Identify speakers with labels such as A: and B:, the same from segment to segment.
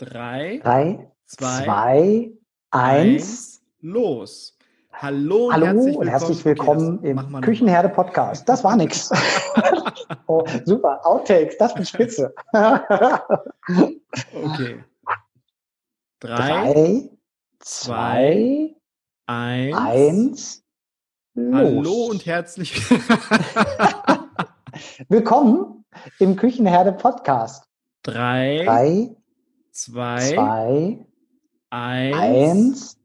A: Drei,
B: Drei,
A: zwei,
B: zwei, eins.
A: los. Hallo und
B: Hallo
A: herzlich willkommen,
B: und herzlich willkommen
A: Okay,
B: im
A: noch
B: Küchenherde Podcast. Das war nix. oh, super, Outtakes, das wird spitze.
A: Okay. Drei,
B: Drei, zwei,
A: eins.
B: eins. Los.
A: Hallo und herzlich
B: willkommen im Küchenherde Podcast.
A: Drei,
B: Drei,
A: zwei,
B: zwei,
A: eins,
B: eins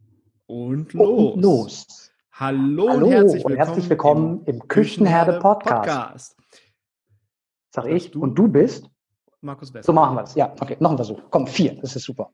A: und los.
B: und los.
A: Hallo,
B: Hallo
A: und herzlich
B: und
A: willkommen,
B: herzlich willkommen im Küchenherde Podcast. Sag ich.
A: du?
B: Und du bist?
A: Markus Best.
B: So machen wir das. Ja, okay, noch ein Versuch. Komm, vier, das ist super.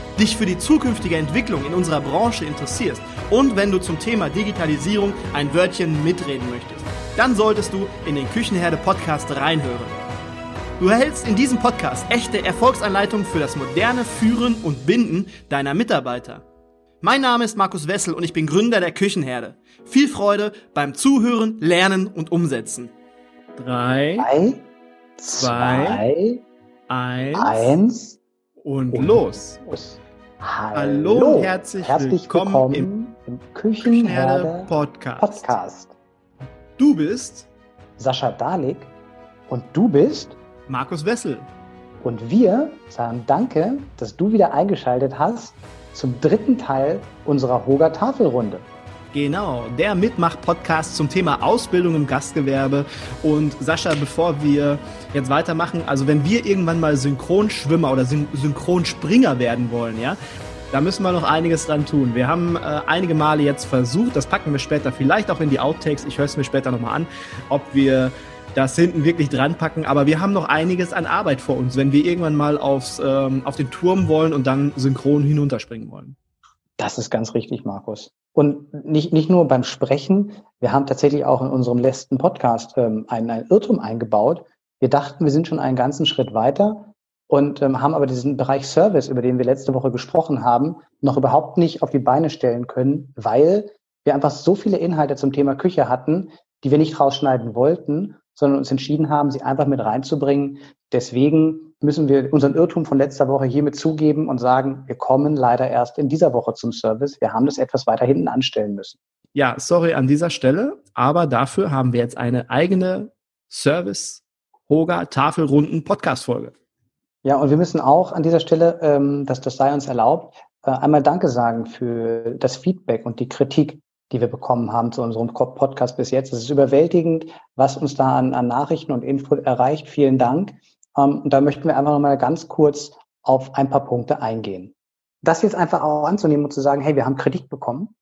A: dich für die zukünftige Entwicklung in unserer Branche interessierst und wenn du zum Thema Digitalisierung ein Wörtchen mitreden möchtest, dann solltest du in den Küchenherde Podcast reinhören. Du erhältst in diesem Podcast echte Erfolgsanleitungen für das moderne Führen und Binden deiner Mitarbeiter. Mein Name ist Markus Wessel und ich bin Gründer der Küchenherde. Viel Freude beim Zuhören, Lernen und Umsetzen. Drei,
B: Drei,
A: Zwei,
B: zwei,
A: eins,
B: eins.
A: und
B: und
A: los.
B: los.
A: Hallo und herzlich willkommen
B: willkommen
A: im
B: im
A: Küchenherde Podcast.
B: Podcast.
A: Du bist
B: Sascha Dalik und du bist
A: Markus Wessel.
B: und wir sagen Danke, dass du wieder eingeschaltet hast zum dritten Teil unserer Hoga Tafelrunde.
A: Genau, der Mitmach-Podcast zum Thema Ausbildung im Gastgewerbe. Und Sascha, bevor wir jetzt weitermachen, also wenn wir irgendwann mal Synchronschwimmer oder Syn Synchronspringer werden wollen, ja, da müssen wir noch einiges dran tun. Wir haben äh, einige Male jetzt versucht, das packen wir später vielleicht auch in die Outtakes, ich höre es mir später nochmal an, ob wir das hinten wirklich dran packen, aber wir haben noch einiges an Arbeit vor uns, wenn wir irgendwann mal aufs, ähm, auf den Turm wollen und dann synchron hinunterspringen wollen.
B: Das ist ganz richtig, Markus. Und nicht, nicht nur beim Sprechen, wir haben tatsächlich auch in unserem letzten Podcast ähm, einen, einen Irrtum eingebaut. Wir dachten, wir sind schon einen ganzen Schritt weiter und ähm, haben aber diesen Bereich Service, über den wir letzte Woche gesprochen haben, noch überhaupt nicht auf die Beine stellen können, weil wir einfach so viele Inhalte zum Thema Küche hatten, die wir nicht rausschneiden wollten, sondern uns entschieden haben, sie einfach mit reinzubringen. Deswegen müssen wir unseren Irrtum von letzter Woche hiermit zugeben und sagen, wir kommen leider erst in dieser Woche zum Service. Wir haben das etwas weiter hinten anstellen müssen.
A: Ja, sorry an dieser Stelle, aber dafür haben wir jetzt eine eigene Service Hoga Tafelrunden Podcast Folge.
B: Ja, und wir müssen auch an dieser Stelle, ähm, dass das sei uns erlaubt, äh, einmal Danke sagen für das Feedback und die Kritik, die wir bekommen haben zu unserem Podcast bis jetzt. Es ist überwältigend, was uns da an, an Nachrichten und Info erreicht. Vielen Dank. Ähm, und da möchten wir einfach nochmal ganz kurz auf ein paar Punkte eingehen. Das jetzt einfach auch anzunehmen und zu sagen, hey, wir haben Kritik bekommen.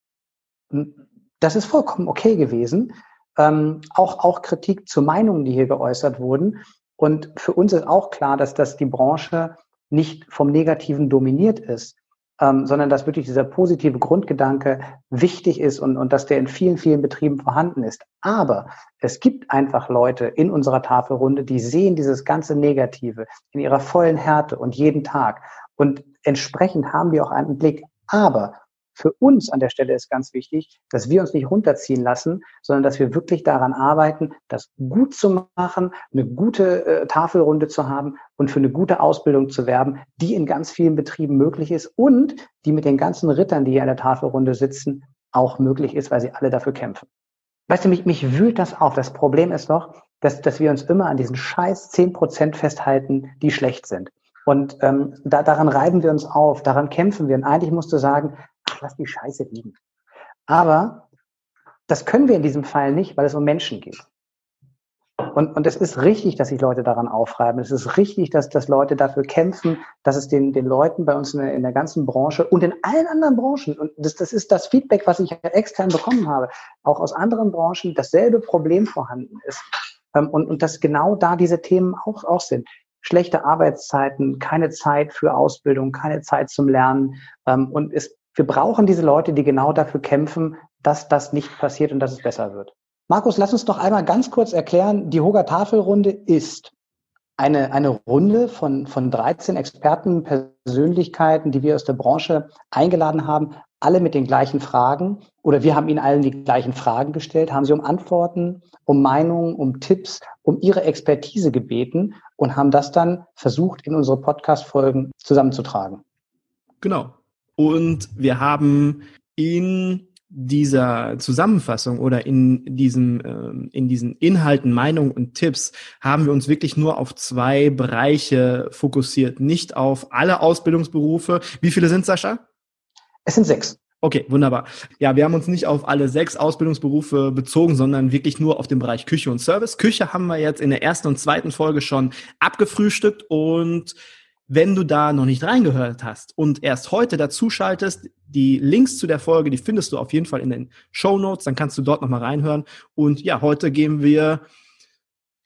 B: Das ist vollkommen okay gewesen. Ähm, auch, auch Kritik zu Meinungen, die hier geäußert wurden. Und für uns ist auch klar, dass das die Branche nicht vom Negativen dominiert ist, ähm, sondern dass wirklich dieser positive Grundgedanke wichtig ist und, und dass der in vielen, vielen Betrieben vorhanden ist. Aber es gibt einfach Leute in unserer Tafelrunde, die sehen dieses ganze Negative in ihrer vollen Härte und jeden Tag. Und entsprechend haben wir auch einen Blick. Aber für uns an der Stelle ist ganz wichtig, dass wir uns nicht runterziehen lassen, sondern dass wir wirklich daran arbeiten, das gut zu machen, eine gute äh, Tafelrunde zu haben und für eine gute Ausbildung zu werben, die in ganz vielen Betrieben möglich ist und die mit den ganzen Rittern, die hier an der Tafelrunde sitzen, auch möglich ist, weil sie alle dafür kämpfen. Weißt du, mich, mich wühlt das auf. Das Problem ist doch, dass, dass wir uns immer an diesen scheiß 10% festhalten, die schlecht sind. Und ähm, da, daran reiben wir uns auf, daran kämpfen wir. Und eigentlich musst du sagen, lass die Scheiße liegen. Aber das können wir in diesem Fall nicht, weil es um Menschen geht. Und und, und es ist richtig, dass sich Leute daran aufreiben. Es ist richtig, dass, dass Leute dafür kämpfen, dass es den, den Leuten bei uns in der, in der ganzen Branche und in allen anderen Branchen, und das, das ist das Feedback, was ich extern bekommen habe, auch aus anderen Branchen dasselbe Problem vorhanden ist. Ähm, und, und dass genau da diese Themen auch, auch sind. Schlechte Arbeitszeiten, keine Zeit für Ausbildung, keine Zeit zum Lernen. Ähm, und es, wir brauchen diese Leute, die genau dafür kämpfen, dass das nicht passiert und dass es besser wird. Markus, lass uns doch einmal ganz kurz erklären, die Hoger Tafelrunde ist eine, eine Runde von, von 13 Experten, Persönlichkeiten, die wir aus der Branche eingeladen haben, alle mit den gleichen Fragen oder wir haben ihnen allen die gleichen Fragen gestellt, haben sie um Antworten, um Meinungen, um Tipps, um ihre Expertise gebeten und haben das dann versucht, in unsere Podcast-Folgen zusammenzutragen.
A: Genau. Und wir haben in dieser Zusammenfassung oder in diesem äh, in diesen Inhalten, Meinungen und Tipps haben wir uns wirklich nur auf zwei Bereiche fokussiert, nicht auf alle Ausbildungsberufe. Wie viele sind Sascha?
B: Es sind sechs.
A: Okay, wunderbar. Ja, wir haben uns nicht auf alle sechs Ausbildungsberufe bezogen, sondern wirklich nur auf den Bereich Küche und Service. Küche haben wir jetzt in der ersten und zweiten Folge schon abgefrühstückt und wenn du da noch nicht reingehört hast und erst heute dazuschaltest, die Links zu der Folge, die findest du auf jeden Fall in den Show Notes, dann kannst du dort nochmal reinhören. Und ja, heute gehen wir,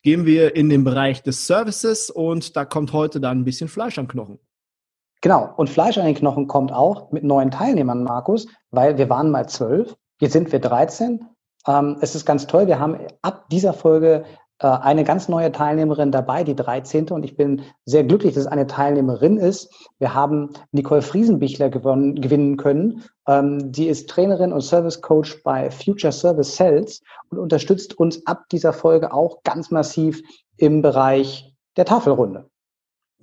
A: gehen wir in den Bereich des Services und da kommt heute dann ein bisschen Fleisch am Knochen.
B: Genau, und Fleisch an den Knochen kommt auch mit neuen Teilnehmern, Markus, weil wir waren mal zwölf, jetzt sind wir 13. Ähm, es ist ganz toll, wir haben ab dieser Folge eine ganz neue Teilnehmerin dabei, die 13. Und ich bin sehr glücklich, dass es eine Teilnehmerin ist. Wir haben Nicole Friesenbichler gewonnen, gewinnen können. Ähm, die ist Trainerin und Service Coach bei Future Service Sales und unterstützt uns ab dieser Folge auch ganz massiv im Bereich der Tafelrunde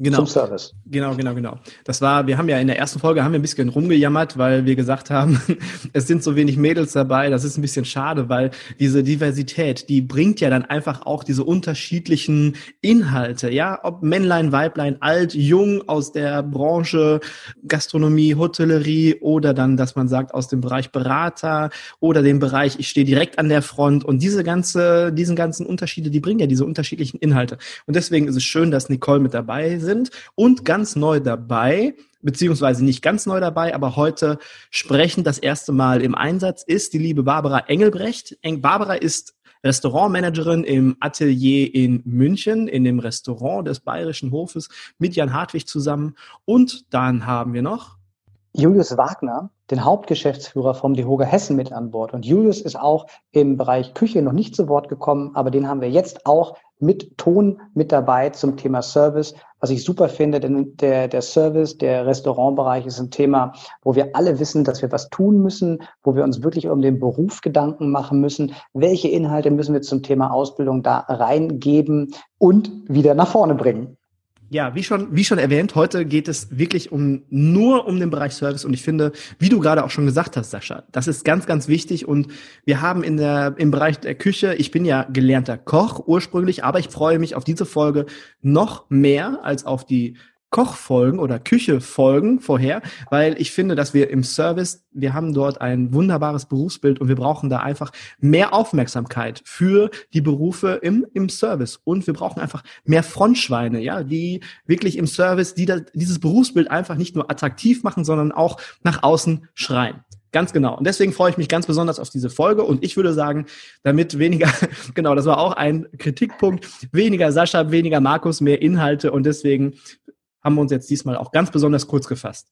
A: genau. zum Service. Genau, genau, genau. Das war, wir haben ja in der ersten Folge haben wir ein bisschen rumgejammert, weil wir gesagt haben, es sind so wenig Mädels dabei. Das ist ein bisschen schade, weil diese Diversität, die bringt ja dann einfach auch diese unterschiedlichen Inhalte, ja, ob Männlein, Weiblein, alt, jung aus der Branche Gastronomie, Hotellerie oder dann, dass man sagt aus dem Bereich Berater oder dem Bereich, ich stehe direkt an der Front und diese ganze, diesen ganzen Unterschiede, die bringen ja diese unterschiedlichen Inhalte. Und deswegen ist es schön, dass Nicole mit dabei ist sind. Und ganz neu dabei, beziehungsweise nicht ganz neu dabei, aber heute sprechend das erste Mal im Einsatz ist die liebe Barbara Engelbrecht. Barbara ist Restaurantmanagerin im Atelier in München, in dem Restaurant des Bayerischen Hofes mit Jan Hartwig zusammen. Und dann haben wir noch
B: Julius Wagner, den Hauptgeschäftsführer vom Dehoga Hessen mit an Bord. Und Julius ist auch im Bereich Küche noch nicht zu Wort gekommen, aber den haben wir jetzt auch mit Ton mit dabei zum Thema Service, was ich super finde, denn der, der Service, der Restaurantbereich ist ein Thema, wo wir alle wissen, dass wir was tun müssen, wo wir uns wirklich um den Beruf Gedanken machen müssen. Welche Inhalte müssen wir zum Thema Ausbildung da reingeben und wieder nach vorne bringen?
A: Ja, wie schon, wie schon erwähnt, heute geht es wirklich um, nur um den Bereich Service. Und ich finde, wie du gerade auch schon gesagt hast, Sascha, das ist ganz, ganz wichtig. Und wir haben in der, im Bereich der Küche, ich bin ja gelernter Koch ursprünglich, aber ich freue mich auf diese Folge noch mehr als auf die Kochfolgen oder Küchefolgen vorher, weil ich finde, dass wir im Service, wir haben dort ein wunderbares Berufsbild und wir brauchen da einfach mehr Aufmerksamkeit für die Berufe im, im Service und wir brauchen einfach mehr Frontschweine, ja, die wirklich im Service, die da, dieses Berufsbild einfach nicht nur attraktiv machen, sondern auch nach außen schreien. Ganz genau. Und deswegen freue ich mich ganz besonders auf diese Folge. Und ich würde sagen, damit weniger, genau, das war auch ein Kritikpunkt, weniger Sascha, weniger Markus, mehr Inhalte. Und deswegen haben wir uns jetzt diesmal auch ganz besonders kurz gefasst.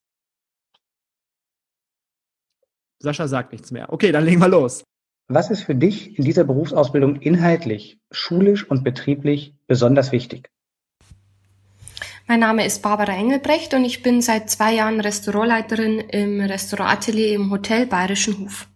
A: Sascha sagt nichts mehr. Okay, dann legen wir los.
B: Was ist für dich in dieser Berufsausbildung inhaltlich, schulisch und betrieblich besonders wichtig?
C: Mein Name ist Barbara Engelbrecht und ich bin seit zwei Jahren Restaurantleiterin im Restaurantatelier im Hotel Bayerischen Hof.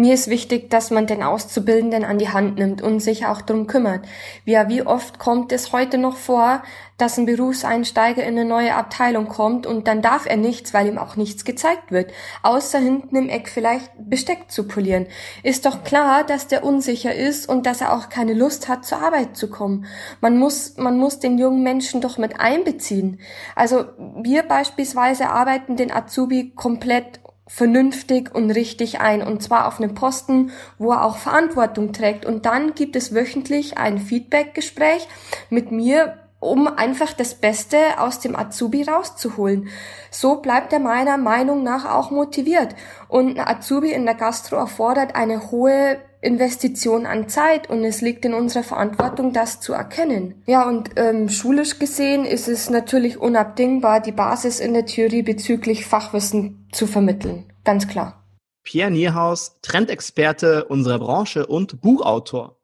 C: Mir ist wichtig, dass man den Auszubildenden an die Hand nimmt und sich auch drum kümmert. Ja, wie oft kommt es heute noch vor, dass ein Berufseinsteiger in eine neue Abteilung kommt und dann darf er nichts, weil ihm auch nichts gezeigt wird, außer hinten im Eck vielleicht Besteck zu polieren. Ist doch klar, dass der unsicher ist und dass er auch keine Lust hat, zur Arbeit zu kommen. Man muss, man muss den jungen Menschen doch mit einbeziehen. Also wir beispielsweise arbeiten den Azubi komplett vernünftig und richtig ein und zwar auf einem Posten, wo er auch Verantwortung trägt. Und dann gibt es wöchentlich ein Feedback-Gespräch mit mir, um einfach das Beste aus dem Azubi rauszuholen. So bleibt er meiner Meinung nach auch motiviert. Und ein Azubi in der Gastro erfordert eine hohe Investition an Zeit und es liegt in unserer Verantwortung, das zu erkennen. Ja, und ähm, schulisch gesehen ist es natürlich unabdingbar, die Basis in der Theorie bezüglich Fachwissen zu vermitteln. Ganz klar.
A: Pierre Nierhaus, Trendexperte unserer Branche und Buchautor.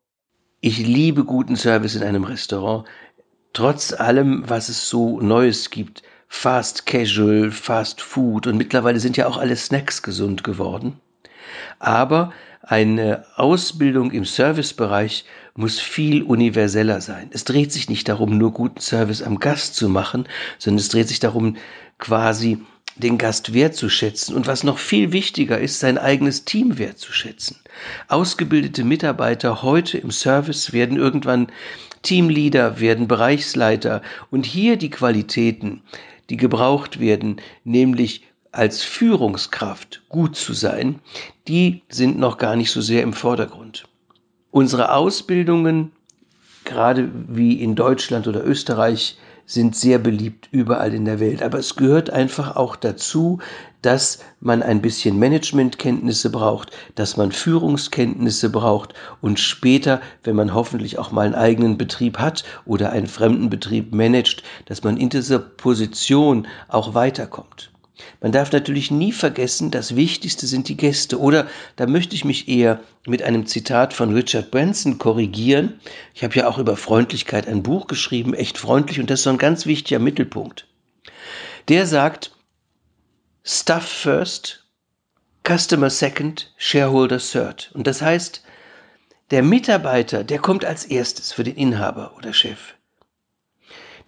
D: Ich liebe guten Service in einem Restaurant. Trotz allem, was es so Neues gibt. Fast Casual, Fast Food und mittlerweile sind ja auch alle Snacks gesund geworden. Aber eine Ausbildung im Servicebereich muss viel universeller sein. Es dreht sich nicht darum, nur guten Service am Gast zu machen, sondern es dreht sich darum, quasi den Gast wertzuschätzen und was noch viel wichtiger ist, sein eigenes Team wertzuschätzen. Ausgebildete Mitarbeiter heute im Service werden irgendwann Teamleader, werden Bereichsleiter und hier die Qualitäten, die gebraucht werden, nämlich als Führungskraft gut zu sein, die sind noch gar nicht so sehr im Vordergrund. Unsere Ausbildungen, gerade wie in Deutschland oder Österreich, sind sehr beliebt überall in der Welt. Aber es gehört einfach auch dazu, dass man ein bisschen Managementkenntnisse braucht, dass man Führungskenntnisse braucht und später, wenn man hoffentlich auch mal einen eigenen Betrieb hat oder einen fremden Betrieb managt, dass man in dieser Position auch weiterkommt. Man darf natürlich nie vergessen, das Wichtigste sind die Gäste. Oder da möchte ich mich eher mit einem Zitat von Richard Branson korrigieren. Ich habe ja auch über Freundlichkeit ein Buch geschrieben, echt freundlich, und das ist so ein ganz wichtiger Mittelpunkt. Der sagt, Stuff first, Customer second, Shareholder third. Und das heißt, der Mitarbeiter, der kommt als erstes für den Inhaber oder Chef.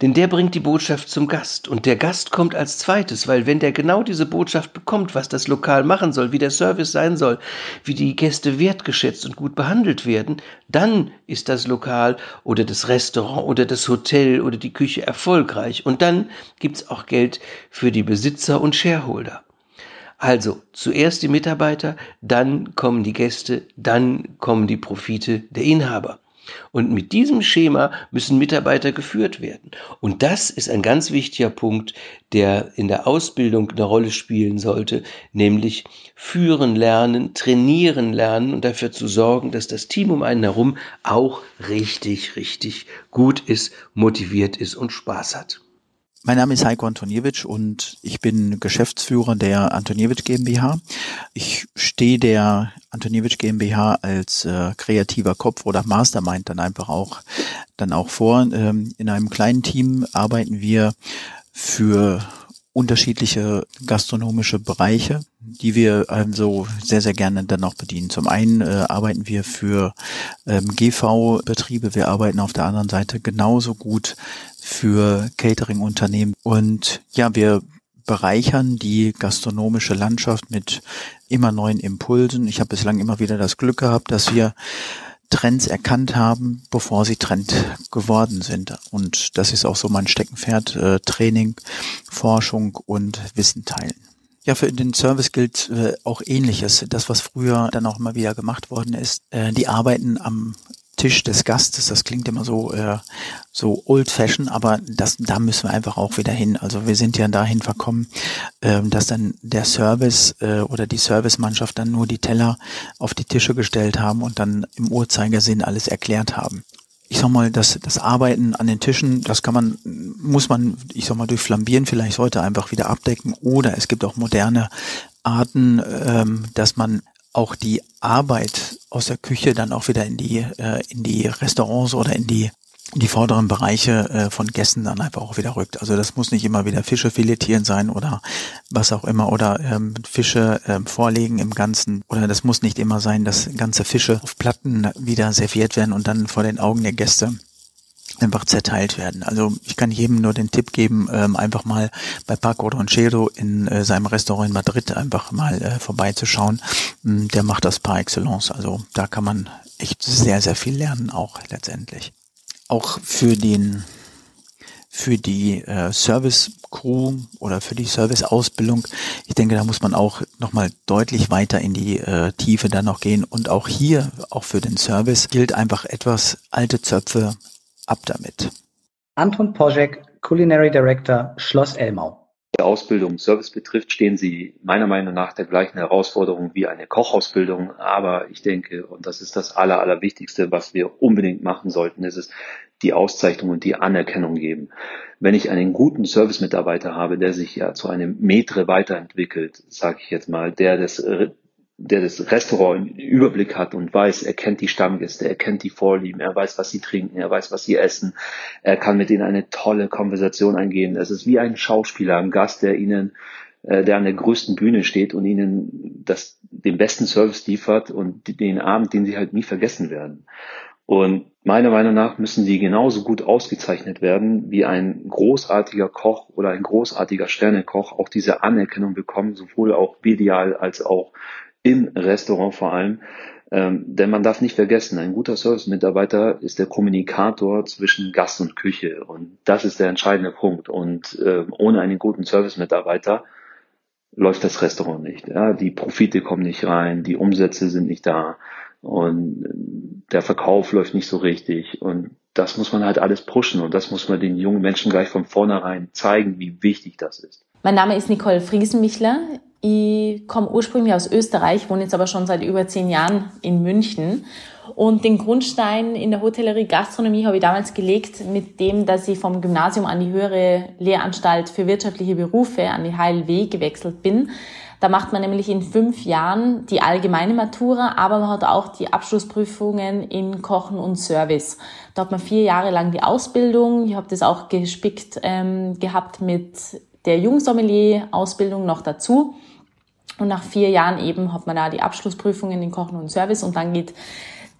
D: Denn der bringt die Botschaft zum Gast und der Gast kommt als zweites, weil wenn der genau diese Botschaft bekommt, was das Lokal machen soll, wie der Service sein soll, wie die Gäste wertgeschätzt und gut behandelt werden, dann ist das Lokal oder das Restaurant oder das Hotel oder die Küche erfolgreich und dann gibt's auch Geld für die Besitzer und Shareholder. Also zuerst die Mitarbeiter, dann kommen die Gäste, dann kommen die Profite der Inhaber. Und mit diesem Schema müssen Mitarbeiter geführt werden. Und das ist ein ganz wichtiger Punkt, der in der Ausbildung eine Rolle spielen sollte, nämlich führen lernen, trainieren lernen und dafür zu sorgen, dass das Team um einen herum auch richtig, richtig gut ist, motiviert ist und Spaß hat.
E: Mein Name ist Heiko Antoniewicz und ich bin Geschäftsführer der Antoniewicz GmbH. Ich stehe der Antoniewicz GmbH als äh, kreativer Kopf oder Mastermind dann einfach auch dann auch vor. Ähm, in einem kleinen Team arbeiten wir für unterschiedliche gastronomische Bereiche, die wir also sehr, sehr gerne dann auch bedienen. Zum einen äh, arbeiten wir für ähm, GV-Betriebe, wir arbeiten auf der anderen Seite genauso gut für Catering-Unternehmen. Und ja, wir bereichern die gastronomische Landschaft mit immer neuen Impulsen. Ich habe bislang immer wieder das Glück gehabt, dass wir Trends erkannt haben, bevor sie Trend geworden sind. Und das ist auch so mein Steckenpferd, äh, Training, Forschung und Wissen teilen. Ja, für den Service gilt äh, auch ähnliches. Das, was früher dann auch immer wieder gemacht worden ist, äh, die arbeiten am Tisch des Gastes. Das klingt immer so äh, so old fashion, aber das da müssen wir einfach auch wieder hin. Also wir sind ja dahin verkommen, ähm, dass dann der Service äh, oder die Servicemannschaft dann nur die Teller auf die Tische gestellt haben und dann im Uhrzeigersinn alles erklärt haben ich sag mal, das, das Arbeiten an den Tischen, das kann man, muss man, ich sag mal, durch Flambieren vielleicht heute einfach wieder abdecken. Oder es gibt auch moderne Arten, ähm, dass man auch die Arbeit aus der Küche dann auch wieder in die, äh, in die Restaurants oder in die die vorderen Bereiche äh, von Gästen dann einfach auch wieder rückt. Also das muss nicht immer wieder Fische filetieren sein oder was auch immer oder ähm, Fische ähm, vorlegen im Ganzen oder das muss nicht immer sein, dass ganze Fische auf Platten wieder serviert werden und dann vor den Augen der Gäste einfach zerteilt werden. Also ich kann jedem nur den Tipp geben, ähm, einfach mal bei Paco Ronchero in äh, seinem Restaurant in Madrid einfach mal äh, vorbeizuschauen. Mm, der macht das par excellence. Also da kann man echt sehr, sehr viel lernen auch letztendlich. Auch für den für die äh, Service Crew oder für die Service Ausbildung. Ich denke, da muss man auch nochmal deutlich weiter in die äh, Tiefe dann noch gehen. Und auch hier, auch für den Service, gilt einfach etwas alte Zöpfe ab damit.
B: Anton Poschek, Culinary Director, Schloss Elmau.
F: Der Ausbildung Service betrifft, stehen Sie meiner Meinung nach der gleichen Herausforderung wie eine Kochausbildung. Aber ich denke, und das ist das Aller, Allerwichtigste, was wir unbedingt machen sollten, ist es, die Auszeichnung und die Anerkennung geben. Wenn ich einen guten Service-Mitarbeiter habe, der sich ja zu einem Metre weiterentwickelt, sage ich jetzt mal, der das der das Restaurant im Überblick hat und weiß, er kennt die Stammgäste, er kennt die Vorlieben, er weiß, was sie trinken, er weiß, was sie essen, er kann mit ihnen eine tolle Konversation eingehen. Es ist wie ein Schauspieler, ein Gast, der ihnen, äh, der an der größten Bühne steht und ihnen das, den besten Service liefert und den Abend, den sie halt nie vergessen werden. Und meiner Meinung nach müssen sie genauso gut ausgezeichnet werden, wie ein großartiger Koch oder ein großartiger Sternekoch auch diese Anerkennung bekommen, sowohl auch medial als auch im Restaurant vor allem. Ähm, denn man darf nicht vergessen, ein guter Service-Mitarbeiter ist der Kommunikator zwischen Gast und Küche. Und das ist der entscheidende Punkt. Und äh, ohne einen guten Service-Mitarbeiter läuft das Restaurant nicht. Ja? Die Profite kommen nicht rein, die Umsätze sind nicht da und der Verkauf läuft nicht so richtig. Und das muss man halt alles pushen und das muss man den jungen Menschen gleich von vornherein zeigen, wie wichtig das ist.
G: Mein Name ist Nicole Friesenmichler. Ich komme ursprünglich aus Österreich, wohne jetzt aber schon seit über zehn Jahren in München. Und den Grundstein in der Hotellerie Gastronomie habe ich damals gelegt mit dem, dass ich vom Gymnasium an die höhere Lehranstalt für wirtschaftliche Berufe an die HLW gewechselt bin. Da macht man nämlich in fünf Jahren die allgemeine Matura, aber man hat auch die Abschlussprüfungen in Kochen und Service. Da hat man vier Jahre lang die Ausbildung. Ich habe das auch gespickt ähm, gehabt mit der Jungsommelier-Ausbildung noch dazu. Und nach vier Jahren eben hat man da die Abschlussprüfungen in Kochen und Service und dann geht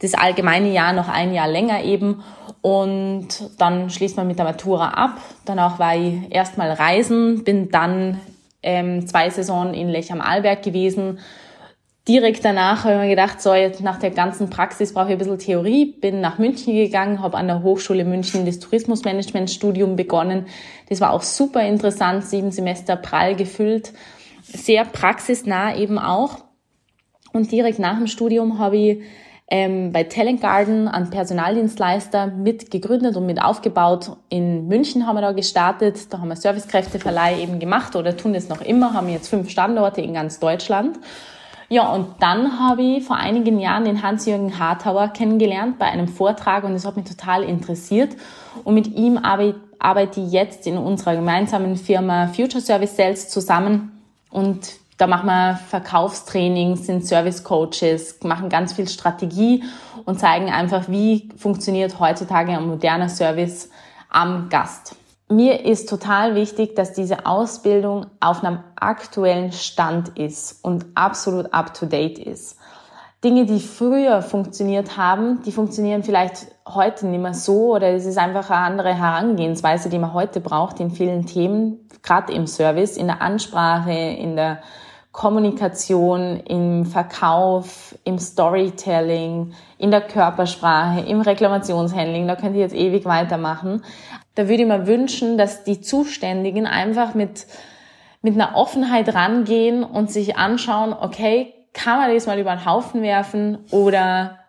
G: das allgemeine Jahr noch ein Jahr länger eben und dann schließt man mit der Matura ab. Danach war ich erstmal reisen, bin dann ähm, zwei Saisonen in Lech am Arlberg gewesen. Direkt danach habe ich mir gedacht, so jetzt nach der ganzen Praxis brauche ich ein bisschen Theorie, bin nach München gegangen, habe an der Hochschule München das Tourismusmanagementstudium begonnen. Das war auch super interessant, sieben Semester prall gefüllt sehr praxisnah eben auch. Und direkt nach dem Studium habe ich ähm, bei Talent Garden an Personaldienstleister mit gegründet und mit aufgebaut. In München haben wir da gestartet. Da haben wir Servicekräfteverleih eben gemacht oder tun das noch immer, haben jetzt fünf Standorte in ganz Deutschland. Ja, und dann habe ich vor einigen Jahren den Hans-Jürgen Hartauer kennengelernt bei einem Vortrag und das hat mich total interessiert. Und mit ihm arbeite ich jetzt in unserer gemeinsamen Firma Future Service Sales zusammen und da machen wir Verkaufstrainings, sind Service Coaches, machen ganz viel Strategie und zeigen einfach, wie funktioniert heutzutage ein moderner Service am Gast. Mir ist total wichtig, dass diese Ausbildung auf einem aktuellen Stand ist und absolut up to date ist. Dinge, die früher funktioniert haben, die funktionieren vielleicht heute nicht mehr so oder es ist einfach eine andere Herangehensweise, die man heute braucht in vielen Themen, gerade im Service, in der Ansprache, in der Kommunikation, im Verkauf, im Storytelling, in der Körpersprache, im Reklamationshandling. Da könnt ihr jetzt ewig weitermachen. Da würde ich mir wünschen, dass die Zuständigen einfach mit, mit einer Offenheit rangehen und sich anschauen, okay, kann man das mal über den Haufen werfen oder,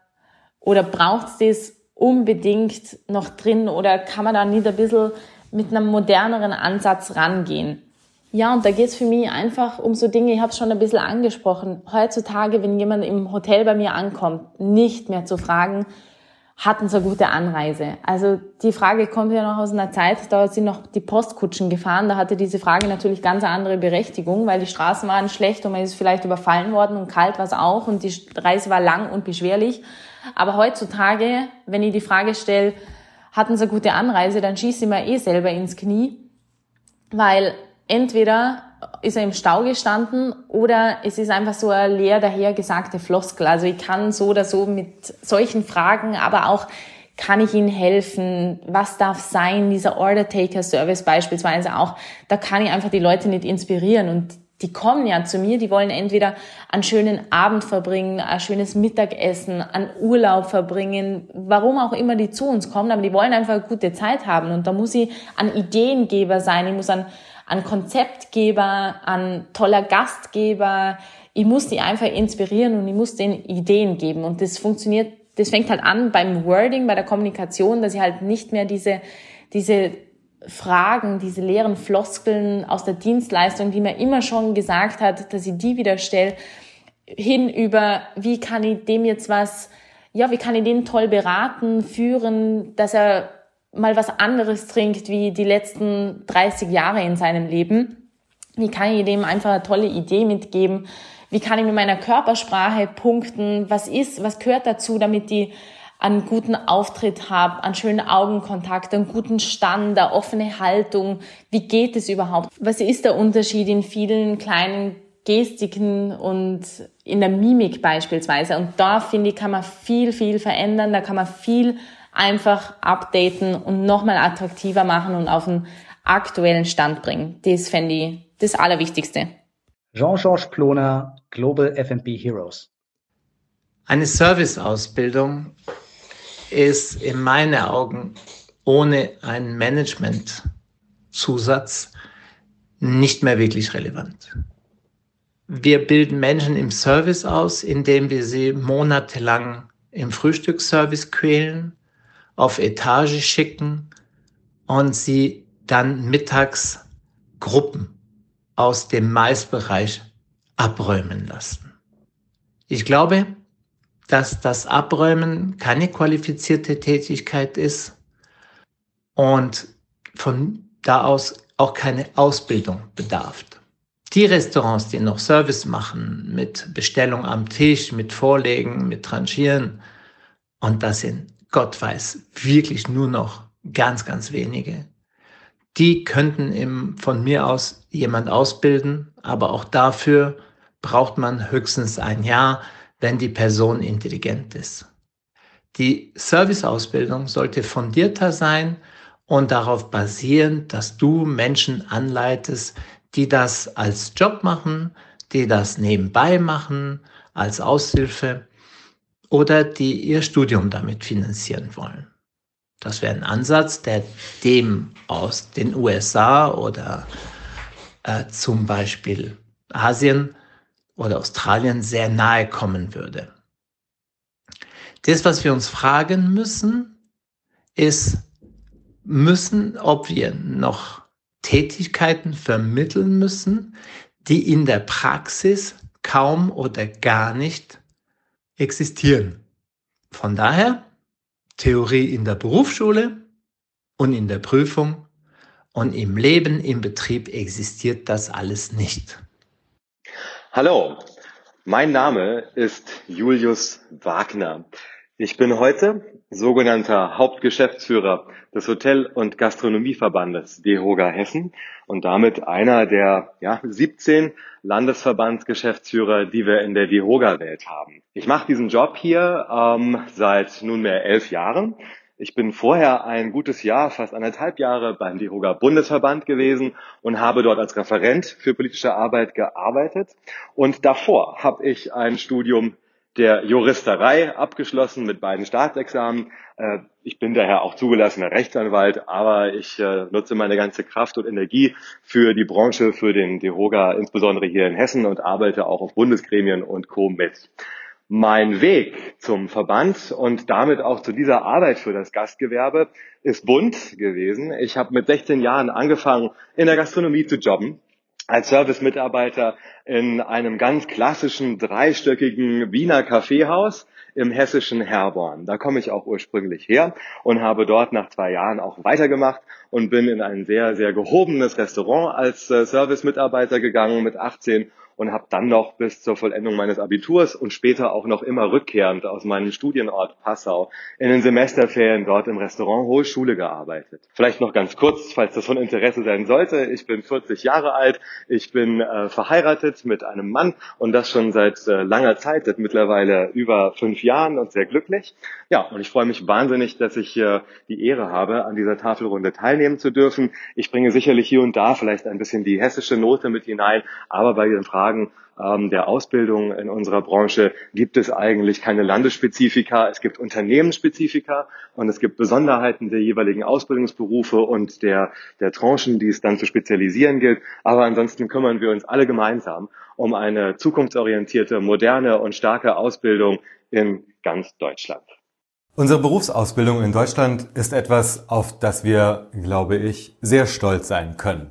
G: oder braucht es das unbedingt noch drin oder kann man da nicht ein bisschen mit einem moderneren Ansatz rangehen? Ja, und da geht's für mich einfach um so Dinge, ich habe es schon ein bisschen angesprochen, heutzutage, wenn jemand im Hotel bei mir ankommt, nicht mehr zu fragen, hatten so gute Anreise. Also die Frage kommt ja noch aus einer Zeit, da sind noch die Postkutschen gefahren, da hatte diese Frage natürlich ganz eine andere Berechtigung, weil die Straßen waren schlecht und man ist vielleicht überfallen worden und kalt war es auch und die Reise war lang und beschwerlich. Aber heutzutage, wenn ich die Frage stelle, hatten sie gute Anreise, dann schieße ich mir eh selber ins Knie, weil entweder ist er im Stau gestanden oder es ist einfach so eine leer dahergesagte Floskel. Also ich kann so oder so mit solchen Fragen, aber auch kann ich Ihnen helfen? Was darf sein? Dieser Order-Taker-Service beispielsweise auch, da kann ich einfach die Leute nicht inspirieren und die kommen ja zu mir, die wollen entweder einen schönen Abend verbringen, ein schönes Mittagessen, einen Urlaub verbringen, warum auch immer die zu uns kommen, aber die wollen einfach eine gute Zeit haben. Und da muss ich ein Ideengeber sein, ich muss ein, ein Konzeptgeber, ein toller Gastgeber, ich muss die einfach inspirieren und ich muss denen Ideen geben. Und das funktioniert, das fängt halt an beim Wording, bei der Kommunikation, dass ich halt nicht mehr diese, diese Fragen, diese leeren Floskeln aus der Dienstleistung, die man immer schon gesagt hat, dass ich die wieder stelle, hin über, wie kann ich dem jetzt was, ja, wie kann ich den toll beraten, führen, dass er mal was anderes trinkt wie die letzten 30 Jahre in seinem Leben. Wie kann ich dem einfach eine tolle Idee mitgeben? Wie kann ich mit meiner Körpersprache punkten? Was ist, was gehört dazu, damit die einen guten Auftritt habe, einen schönen Augenkontakt, einen guten Stand, eine offene Haltung. Wie geht es überhaupt? Was ist der Unterschied in vielen kleinen Gestiken und in der Mimik beispielsweise? Und da finde ich, kann man viel, viel verändern. Da kann man viel einfach updaten und nochmal attraktiver machen und auf einen aktuellen Stand bringen. Das fände ich das Allerwichtigste.
B: Jean-Georges Ploner, Global F&B Heroes.
H: Eine Serviceausbildung ist in meinen Augen ohne einen Management-Zusatz nicht mehr wirklich relevant. Wir bilden Menschen im Service aus, indem wir sie monatelang im Frühstücksservice quälen, auf Etage schicken und sie dann mittags Gruppen aus dem Maisbereich abräumen lassen. Ich glaube, dass das Abräumen keine qualifizierte Tätigkeit ist und von da aus auch keine Ausbildung bedarf. Die Restaurants, die noch Service machen mit Bestellung am Tisch, mit Vorlegen, mit Tranchieren, und das sind, Gott weiß, wirklich nur noch ganz, ganz wenige, die könnten im, von mir aus jemand ausbilden, aber auch dafür braucht man höchstens ein Jahr, wenn die Person intelligent ist. Die Serviceausbildung sollte fundierter sein und darauf basieren, dass du Menschen anleitest, die das als Job machen, die das nebenbei machen, als Aushilfe oder die ihr Studium damit finanzieren wollen. Das wäre ein Ansatz, der dem aus den USA oder äh, zum Beispiel Asien oder Australien sehr nahe kommen würde. Das, was wir uns fragen müssen, ist, müssen, ob wir noch Tätigkeiten vermitteln müssen, die in der Praxis kaum oder gar nicht existieren. Von daher Theorie in der Berufsschule und in der Prüfung und im Leben, im Betrieb existiert das alles nicht.
I: Hallo, mein Name ist Julius Wagner. Ich bin heute sogenannter Hauptgeschäftsführer des Hotel- und Gastronomieverbandes DEHOGA Hessen und damit einer der ja, 17 Landesverbandsgeschäftsführer, die wir in der DEHOGA-Welt haben. Ich mache diesen Job hier ähm, seit nunmehr elf Jahren ich bin vorher ein gutes Jahr, fast anderthalb Jahre beim DIHOGA Bundesverband gewesen und habe dort als Referent für politische Arbeit gearbeitet. Und davor habe ich ein Studium der Juristerei abgeschlossen mit beiden Staatsexamen. Äh, ich bin daher auch zugelassener Rechtsanwalt, aber ich äh, nutze meine ganze Kraft und Energie für die Branche, für den DEHOGA, insbesondere hier in Hessen und arbeite auch auf Bundesgremien und Co. mit. Mein Weg zum Verband und damit auch zu dieser Arbeit für das Gastgewerbe ist bunt gewesen. Ich habe mit 16 Jahren angefangen, in der Gastronomie zu jobben, als Servicemitarbeiter in einem ganz klassischen dreistöckigen Wiener Kaffeehaus im hessischen Herborn. Da komme ich auch ursprünglich her und habe dort nach zwei Jahren auch weitergemacht und bin in ein sehr, sehr gehobenes Restaurant als äh, Servicemitarbeiter gegangen mit 18 und habe dann noch bis zur Vollendung meines Abiturs und später auch noch immer rückkehrend aus meinem Studienort Passau in den Semesterferien dort im Restaurant Hohe Schule gearbeitet. Vielleicht noch ganz kurz, falls das von Interesse sein sollte. Ich bin 40 Jahre alt, ich bin äh, verheiratet mit einem Mann und das schon seit äh, langer Zeit, seit mittlerweile über fünf Jahren und sehr glücklich. Ja, und ich freue mich wahnsinnig, dass ich äh, die Ehre habe, an dieser Tafelrunde teilnehmen zu dürfen. Ich bringe sicherlich hier und da vielleicht ein bisschen die hessische Note mit hinein, aber bei den Fragen ähm, der Ausbildung in unserer Branche gibt es eigentlich keine Landesspezifika. Es gibt Unternehmensspezifika und es gibt Besonderheiten der jeweiligen Ausbildungsberufe und der, der Tranchen, die es dann zu spezialisieren gilt. Aber ansonsten kümmern wir uns alle gemeinsam um eine zukunftsorientierte, moderne und starke Ausbildung in ganz Deutschland.
J: Unsere Berufsausbildung in Deutschland ist etwas, auf das wir, glaube ich, sehr stolz sein können.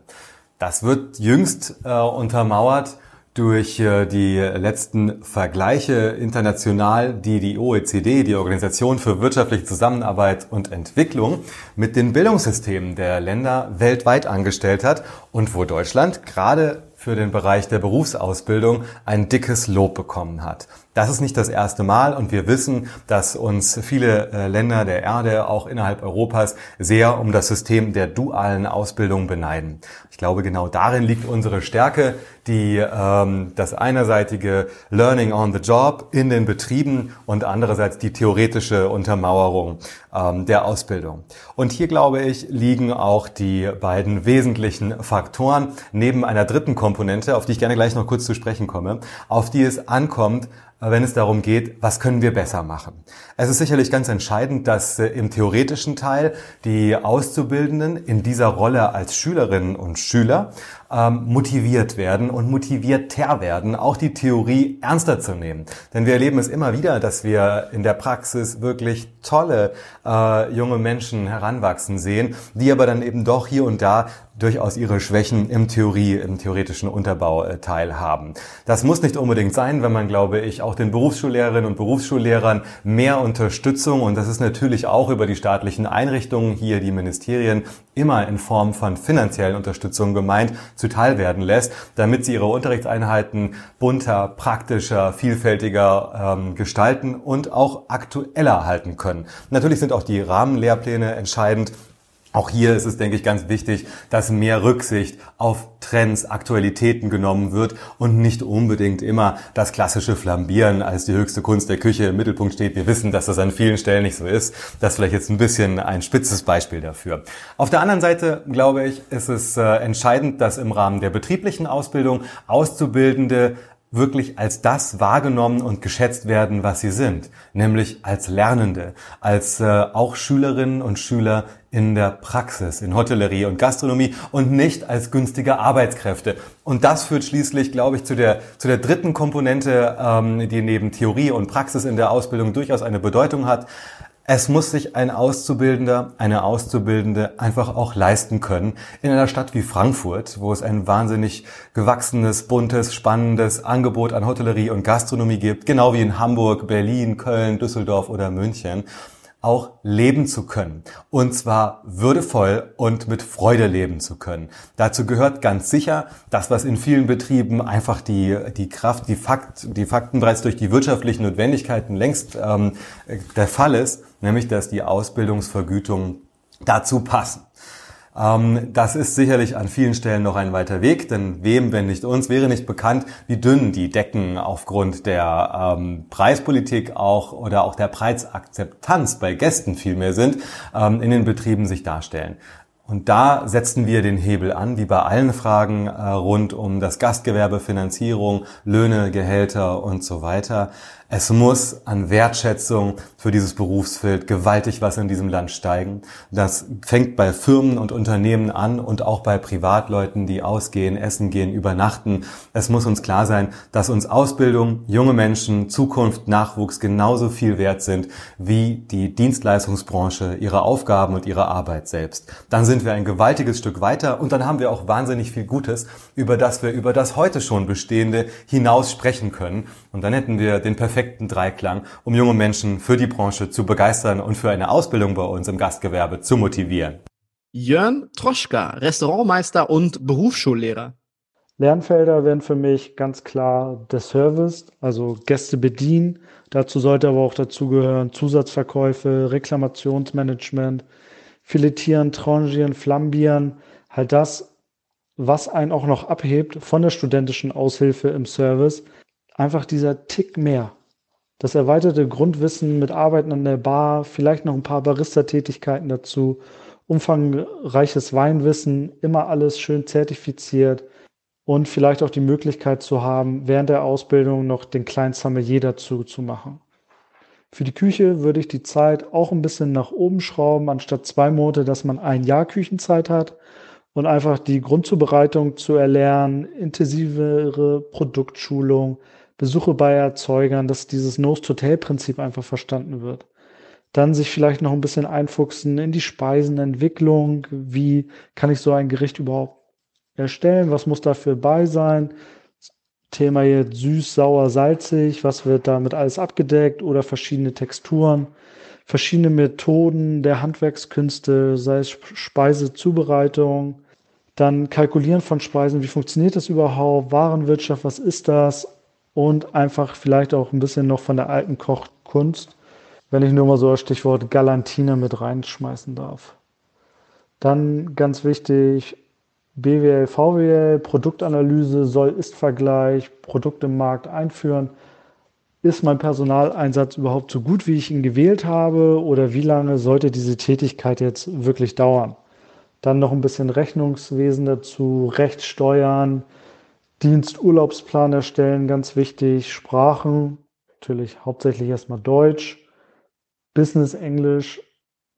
J: Das wird jüngst äh, untermauert durch äh, die letzten Vergleiche international, die die OECD, die Organisation für wirtschaftliche Zusammenarbeit und Entwicklung, mit den Bildungssystemen der Länder weltweit angestellt hat und wo Deutschland gerade für den Bereich der Berufsausbildung ein dickes Lob bekommen hat. Das ist nicht das erste Mal und wir wissen, dass uns viele äh, Länder der Erde, auch innerhalb Europas, sehr um das System der dualen Ausbildung beneiden. Ich glaube, genau darin liegt unsere Stärke, die ähm, das einerseitige Learning on the Job in den Betrieben und andererseits die theoretische Untermauerung ähm, der Ausbildung. Und hier, glaube ich, liegen auch die beiden wesentlichen Faktoren neben einer dritten Komponente, auf die ich gerne gleich noch kurz zu sprechen komme, auf die es ankommt, wenn es darum geht, was können wir besser machen. Es ist sicherlich ganz entscheidend, dass äh, im theoretischen Teil die Auszubildenden in dieser Rolle als Schülerinnen und Schüler ähm, motiviert werden und motivierter werden, auch die Theorie ernster zu nehmen. Denn wir erleben es immer wieder, dass wir in der Praxis wirklich tolle äh, junge Menschen heranwachsen sehen, die aber dann eben doch hier und da durchaus ihre Schwächen im Theorie, im theoretischen Unterbauteil äh, haben. Das muss nicht unbedingt sein, wenn man, glaube ich, auch den Berufsschullehrerinnen und Berufsschullehrern mehr Unterstützung und das ist natürlich auch über die staatlichen Einrichtungen, hier die Ministerien, immer in Form von finanziellen Unterstützung gemeint, zuteil werden lässt, damit sie ihre Unterrichtseinheiten bunter, praktischer, vielfältiger ähm, gestalten und auch aktueller halten können. Natürlich sind auch die Rahmenlehrpläne entscheidend. Auch hier ist es, denke ich, ganz wichtig, dass mehr Rücksicht auf Trends, Aktualitäten genommen wird und nicht unbedingt immer das klassische Flambieren als die höchste Kunst der Küche im Mittelpunkt steht. Wir wissen, dass das an vielen Stellen nicht so ist. Das ist vielleicht jetzt ein bisschen ein spitzes Beispiel dafür. Auf der anderen Seite, glaube ich, ist es äh, entscheidend, dass im Rahmen der betrieblichen Ausbildung Auszubildende wirklich als das wahrgenommen und geschätzt werden, was sie sind, nämlich als Lernende, als äh, auch Schülerinnen und Schüler in der Praxis, in Hotellerie und Gastronomie und nicht als günstige Arbeitskräfte. Und das führt schließlich, glaube ich, zu der, zu der dritten Komponente, ähm, die neben Theorie und Praxis in der Ausbildung durchaus eine Bedeutung hat. Es muss sich ein Auszubildender, eine Auszubildende einfach auch leisten können. In einer Stadt wie Frankfurt, wo es ein wahnsinnig gewachsenes, buntes, spannendes Angebot an Hotellerie und Gastronomie gibt, genau wie in Hamburg, Berlin, Köln, Düsseldorf oder München auch leben zu können. Und zwar würdevoll und mit Freude leben zu können. Dazu gehört ganz sicher das, was in vielen Betrieben einfach die, die Kraft, die, Fakt, die Fakten bereits durch die wirtschaftlichen Notwendigkeiten längst ähm, der Fall ist, nämlich dass die Ausbildungsvergütungen dazu passen. Ähm, das ist sicherlich an vielen Stellen noch ein weiter Weg, denn wem, wenn nicht uns, wäre nicht bekannt, wie dünn die Decken aufgrund der ähm, Preispolitik auch oder auch der Preisakzeptanz bei Gästen vielmehr sind, ähm, in den Betrieben sich darstellen. Und da setzen wir den Hebel an, wie bei allen Fragen äh, rund um das Gastgewerbe, Finanzierung, Löhne, Gehälter und so weiter. Es muss an Wertschätzung für dieses Berufsfeld gewaltig was in diesem Land steigen. Das fängt bei Firmen und Unternehmen an und auch bei Privatleuten, die ausgehen, essen gehen, übernachten. Es muss uns klar sein, dass uns Ausbildung, junge Menschen, Zukunft, Nachwuchs genauso viel wert sind wie die Dienstleistungsbranche, ihre Aufgaben und ihre Arbeit selbst. Dann sind wir ein gewaltiges Stück weiter und dann haben wir auch wahnsinnig viel Gutes, über das wir über das heute schon Bestehende hinaus sprechen können. Und dann hätten wir den perfekten perfekten Dreiklang, um junge Menschen für die Branche zu begeistern und für eine Ausbildung bei uns im Gastgewerbe zu motivieren.
A: Jörn Troschka, Restaurantmeister und Berufsschullehrer.
K: Lernfelder wären für mich ganz klar der Service, also Gäste bedienen. Dazu sollte aber auch dazugehören Zusatzverkäufe, Reklamationsmanagement, Filetieren, Trangieren, Flambieren. Halt das, was einen auch noch abhebt von der studentischen Aushilfe im Service. Einfach dieser Tick mehr. Das erweiterte Grundwissen mit Arbeiten an der Bar, vielleicht noch ein paar Barista-Tätigkeiten dazu, umfangreiches Weinwissen, immer alles schön zertifiziert und vielleicht auch die Möglichkeit zu haben, während der Ausbildung noch den kleinen Sommelier dazu zu machen. Für die Küche würde ich die Zeit auch ein bisschen nach oben schrauben, anstatt zwei Monate, dass man ein Jahr Küchenzeit hat und einfach die Grundzubereitung zu erlernen, intensivere Produktschulung, Besuche bei Erzeugern, dass dieses Nose-to-Tail-Prinzip einfach verstanden wird. Dann sich vielleicht noch ein bisschen einfuchsen in die Speisenentwicklung. Wie kann ich so ein Gericht überhaupt erstellen, was muss dafür bei sein. Thema jetzt süß, sauer, salzig, was wird damit alles abgedeckt? Oder verschiedene Texturen, verschiedene Methoden der Handwerkskünste, sei es Speisezubereitung, dann Kalkulieren von Speisen, wie funktioniert das überhaupt, Warenwirtschaft, was ist das und einfach vielleicht auch ein bisschen noch von der alten Kochkunst, wenn ich nur mal so das Stichwort Galantine mit reinschmeißen darf. Dann ganz wichtig, BWL, VWL, Produktanalyse, Soll-Ist-Vergleich, Produkt im Markt einführen. Ist mein Personaleinsatz überhaupt so gut, wie ich ihn gewählt habe? Oder wie lange sollte diese Tätigkeit jetzt wirklich dauern? Dann noch ein bisschen Rechnungswesen dazu, Recht steuern, Diensturlaubsplan erstellen, ganz wichtig, Sprachen, natürlich hauptsächlich erstmal Deutsch, Business Englisch,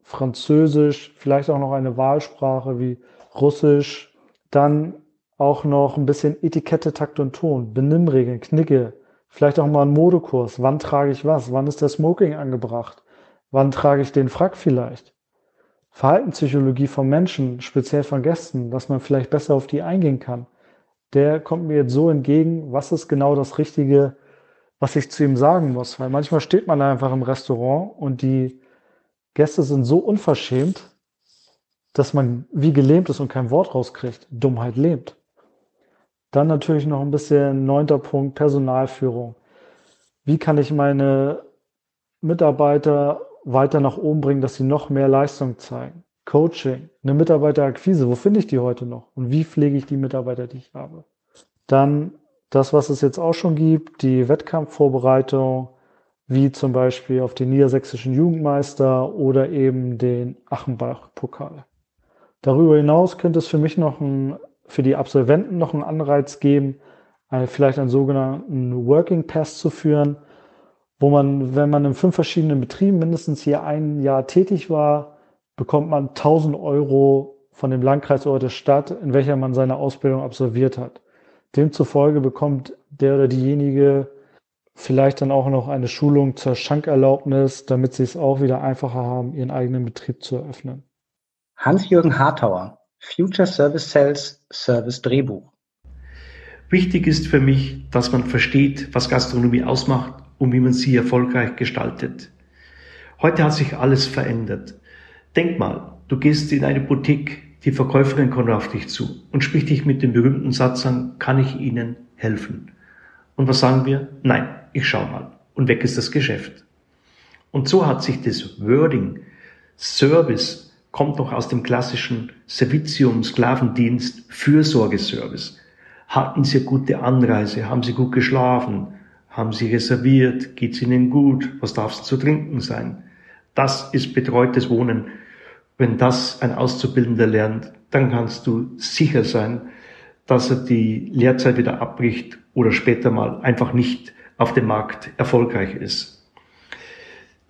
K: Französisch, vielleicht auch noch eine Wahlsprache wie Russisch, dann auch noch ein bisschen Etikette, Takt und Ton, Benimmregeln, Knicke, vielleicht auch mal einen Modekurs. Wann trage ich was? Wann ist der Smoking angebracht? Wann trage ich den Frack vielleicht? Verhaltenspsychologie von Menschen, speziell von Gästen, dass man vielleicht besser auf die eingehen kann. Der kommt mir jetzt so entgegen, was ist genau das Richtige, was ich zu ihm sagen muss. Weil manchmal steht man einfach im Restaurant und die Gäste sind so unverschämt, dass man wie gelähmt ist und kein Wort rauskriegt. Dummheit lebt. Dann natürlich noch ein bisschen neunter Punkt, Personalführung. Wie kann ich meine Mitarbeiter weiter nach oben bringen, dass sie noch mehr Leistung zeigen? Coaching, eine Mitarbeiterakquise, wo finde ich die heute noch? Und wie pflege ich die Mitarbeiter, die ich habe? Dann das, was es jetzt auch schon gibt, die Wettkampfvorbereitung, wie zum Beispiel auf den niedersächsischen Jugendmeister oder eben den Achenbach-Pokal. Darüber hinaus könnte es für mich noch ein, für die Absolventen noch einen Anreiz geben, vielleicht einen sogenannten Working Pass zu führen, wo man, wenn man in fünf verschiedenen Betrieben mindestens hier ein Jahr tätig war, bekommt man 1000 Euro von dem Landkreis oder der Stadt, in welcher man seine Ausbildung absolviert hat. Demzufolge bekommt der oder diejenige vielleicht dann auch noch eine Schulung zur Schankerlaubnis, damit sie es auch wieder einfacher haben, ihren eigenen Betrieb zu eröffnen.
B: Hans-Jürgen Hartauer, Future Service Sales Service Drehbuch.
L: Wichtig ist für mich, dass man versteht, was Gastronomie ausmacht und wie man sie erfolgreich gestaltet. Heute hat sich alles verändert. Denk mal, du gehst in eine Boutique, die Verkäuferin kommt auf dich zu und spricht dich mit dem berühmten Satz an, kann ich Ihnen helfen? Und was sagen wir? Nein, ich schau mal. Und weg ist das Geschäft. Und so hat sich das Wording Service kommt noch aus dem klassischen Servitium, Sklavendienst, Fürsorgeservice. Hatten Sie gute Anreise? Haben Sie gut geschlafen? Haben Sie reserviert? Geht's Ihnen gut? Was darf es zu trinken sein? Das ist betreutes Wohnen. Wenn das ein Auszubildender lernt, dann kannst du sicher sein, dass er die Lehrzeit wieder abbricht oder später mal einfach nicht auf dem Markt erfolgreich ist.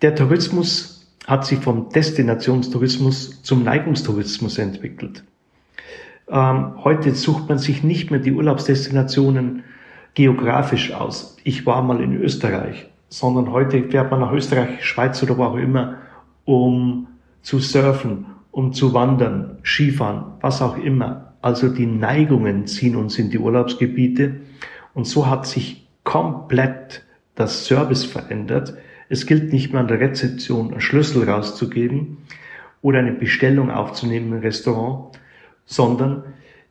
L: Der Tourismus hat sich vom Destinationstourismus zum Neigungstourismus entwickelt. Ähm, heute sucht man sich nicht mehr die Urlaubsdestinationen geografisch aus. Ich war mal in Österreich, sondern heute fährt man nach Österreich, Schweiz oder wo auch immer, um zu surfen, um zu wandern, Skifahren, was auch immer. Also die Neigungen ziehen uns in die Urlaubsgebiete und so hat sich komplett das Service verändert. Es gilt nicht mehr an der Rezeption einen Schlüssel rauszugeben oder eine Bestellung aufzunehmen im Restaurant, sondern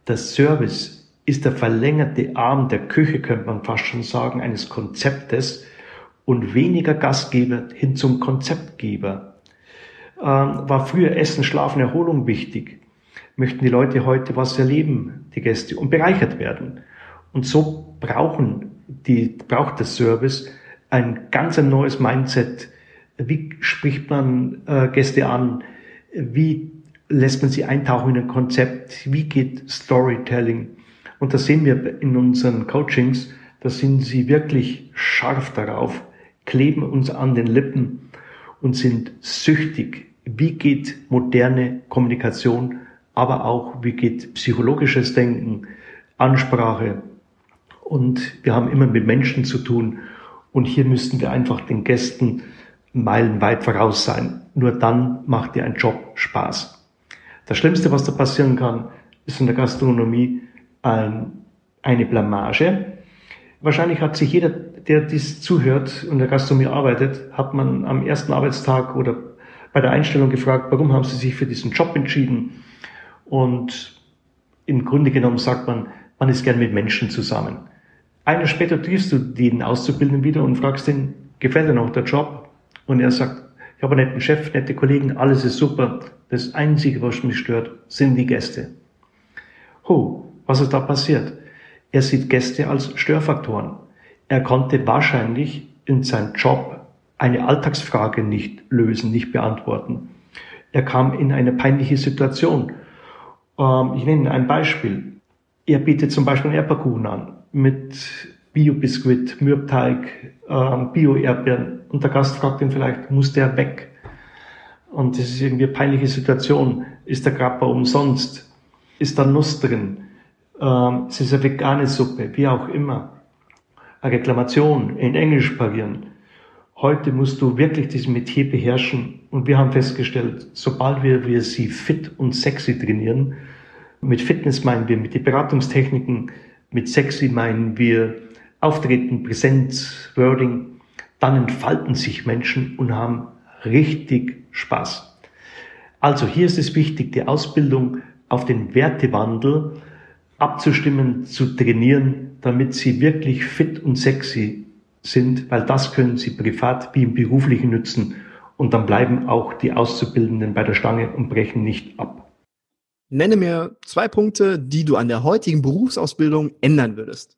L: der Service ist der verlängerte Arm der Küche, könnte man fast schon sagen, eines Konzeptes und weniger Gastgeber hin zum Konzeptgeber. Ähm, war früher Essen, Schlafen, Erholung wichtig. Möchten die Leute heute was erleben, die Gäste, und bereichert werden. Und so brauchen die, braucht der Service ein ganz ein neues Mindset. Wie spricht man äh, Gäste an? Wie lässt man sie eintauchen in ein Konzept? Wie geht Storytelling? Und das sehen wir in unseren Coachings. Da sind sie wirklich scharf darauf, kleben uns an den Lippen und sind süchtig. Wie geht moderne Kommunikation, aber auch wie geht psychologisches Denken, Ansprache? Und wir haben immer mit Menschen zu tun. Und hier müssten wir einfach den Gästen meilenweit voraus sein. Nur dann macht dir ein Job Spaß. Das Schlimmste, was da passieren kann, ist in der Gastronomie ein, eine Blamage. Wahrscheinlich hat sich jeder, der dies zuhört und in der Gastronomie arbeitet, hat man am ersten Arbeitstag oder bei der Einstellung gefragt, warum haben Sie sich für diesen Job entschieden? Und im Grunde genommen sagt man, man ist gern mit Menschen zusammen. Eine später triffst du den Auszubildenden wieder und fragst ihn, gefällt dir noch der Job? Und er sagt, ich habe einen netten Chef, nette Kollegen, alles ist super. Das Einzige, was mich stört, sind die Gäste. Ho, was ist da passiert? Er sieht Gäste als Störfaktoren. Er konnte wahrscheinlich in seinem Job eine Alltagsfrage nicht lösen, nicht beantworten. Er kam in eine peinliche Situation. Ähm, ich nenne ein Beispiel. Er bietet zum Beispiel einen Erdbeerkuchen an mit Bio-Biskuit, Mürbteig, ähm, Bio-Erdbeeren. Und der Gast fragt ihn vielleicht, muss der weg? Und das ist irgendwie eine peinliche Situation. Ist der Grappa umsonst? Ist da Nuss drin? Ähm, es ist eine vegane Suppe, wie auch immer. Eine Reklamation in Englisch parieren. Heute musst du wirklich dieses Metier beherrschen. Und wir haben festgestellt, sobald wir, wir sie fit und sexy trainieren, mit Fitness meinen wir mit den Beratungstechniken, mit sexy meinen wir Auftreten, Präsenz, Wording, dann entfalten sich Menschen und haben richtig Spaß. Also hier ist es wichtig, die Ausbildung auf den Wertewandel abzustimmen, zu trainieren, damit sie wirklich fit und sexy sind, weil das können sie privat wie im beruflichen nützen und dann bleiben auch die Auszubildenden bei der Stange und brechen nicht ab.
A: Nenne mir zwei Punkte, die du an der heutigen Berufsausbildung ändern würdest.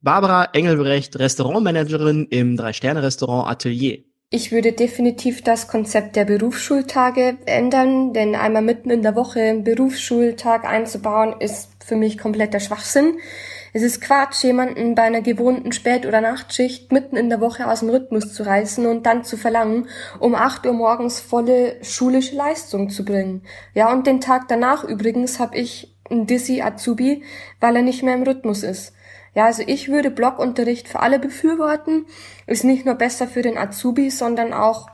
A: Barbara Engelbrecht, Restaurantmanagerin im Drei-Sterne-Restaurant Atelier.
C: Ich würde definitiv das Konzept der Berufsschultage ändern, denn einmal mitten in der Woche einen Berufsschultag einzubauen, ist für mich kompletter Schwachsinn. Es ist Quatsch, jemanden bei einer gewohnten Spät- oder Nachtschicht mitten in der Woche aus dem Rhythmus zu reißen und dann zu verlangen, um acht Uhr morgens volle schulische Leistung zu bringen. Ja, und den Tag danach übrigens habe ich einen Dizzy Azubi, weil er nicht mehr im Rhythmus ist. Ja, also ich würde Blockunterricht für alle befürworten. Ist nicht nur besser für den Azubi, sondern auch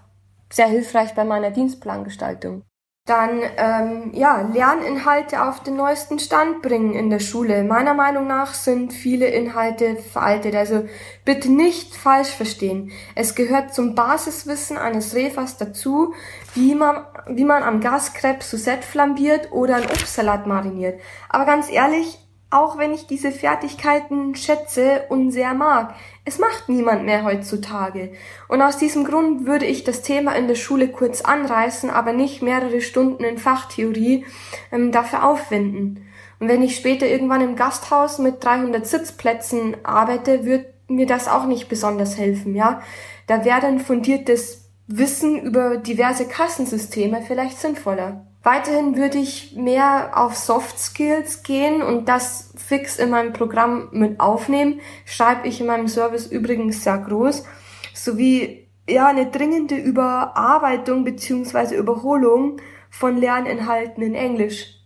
C: sehr hilfreich bei meiner Dienstplangestaltung. Dann ähm, ja, Lerninhalte auf den neuesten Stand bringen in der Schule. Meiner Meinung nach sind viele Inhalte veraltet. Also bitte nicht falsch verstehen. Es gehört zum Basiswissen eines Refers dazu, wie man, wie man am Gaskrebs Suzette flambiert oder einen Obstsalat mariniert. Aber ganz ehrlich, auch wenn ich diese Fertigkeiten schätze und sehr mag. Es macht niemand mehr heutzutage. Und aus diesem Grund würde ich das Thema in der Schule kurz anreißen, aber nicht mehrere Stunden in Fachtheorie ähm, dafür aufwenden. Und wenn ich später irgendwann im Gasthaus mit 300 Sitzplätzen arbeite, wird mir das auch nicht besonders helfen, ja. Da wäre dann fundiertes Wissen über diverse Kassensysteme vielleicht sinnvoller. Weiterhin würde ich mehr auf Soft Skills gehen und das fix in meinem Programm mit aufnehmen. Schreibe ich in meinem Service übrigens sehr groß. Sowie ja eine dringende Überarbeitung beziehungsweise Überholung von Lerninhalten in Englisch.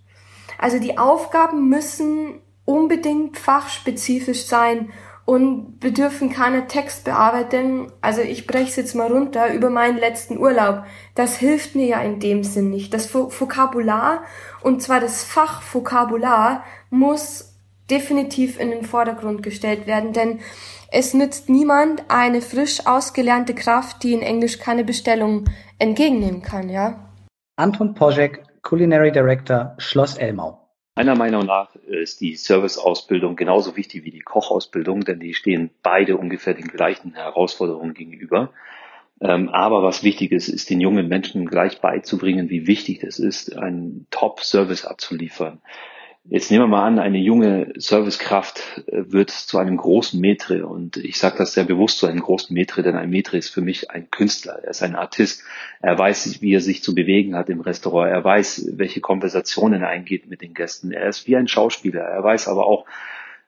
C: Also die Aufgaben müssen unbedingt fachspezifisch sein und bedürfen keiner Textbearbeitung. Also ich breche es jetzt mal runter über meinen letzten Urlaub. Das hilft mir ja in dem Sinn nicht. Das Vokabular, und zwar das Fachvokabular, muss definitiv in den Vordergrund gestellt werden, denn es nützt niemand eine frisch ausgelernte Kraft, die in Englisch keine Bestellung entgegennehmen kann, ja?
B: Anton Poschek, Culinary Director, Schloss Elmau.
F: Meiner Meinung nach ist die Serviceausbildung genauso wichtig wie die Kochausbildung, denn die stehen beide ungefähr den gleichen Herausforderungen gegenüber. Ähm, aber was wichtig ist, ist den jungen Menschen gleich beizubringen, wie wichtig es ist, einen Top-Service abzuliefern. Jetzt nehmen wir mal an, eine junge Servicekraft äh, wird zu einem großen Metre. Und ich sage das sehr bewusst zu einem großen Metre, denn ein Metre ist für mich ein Künstler, er ist ein Artist, er weiß, wie er sich zu bewegen hat im Restaurant, er weiß, welche Konversationen er eingeht mit den Gästen, er ist wie ein Schauspieler, er weiß aber auch,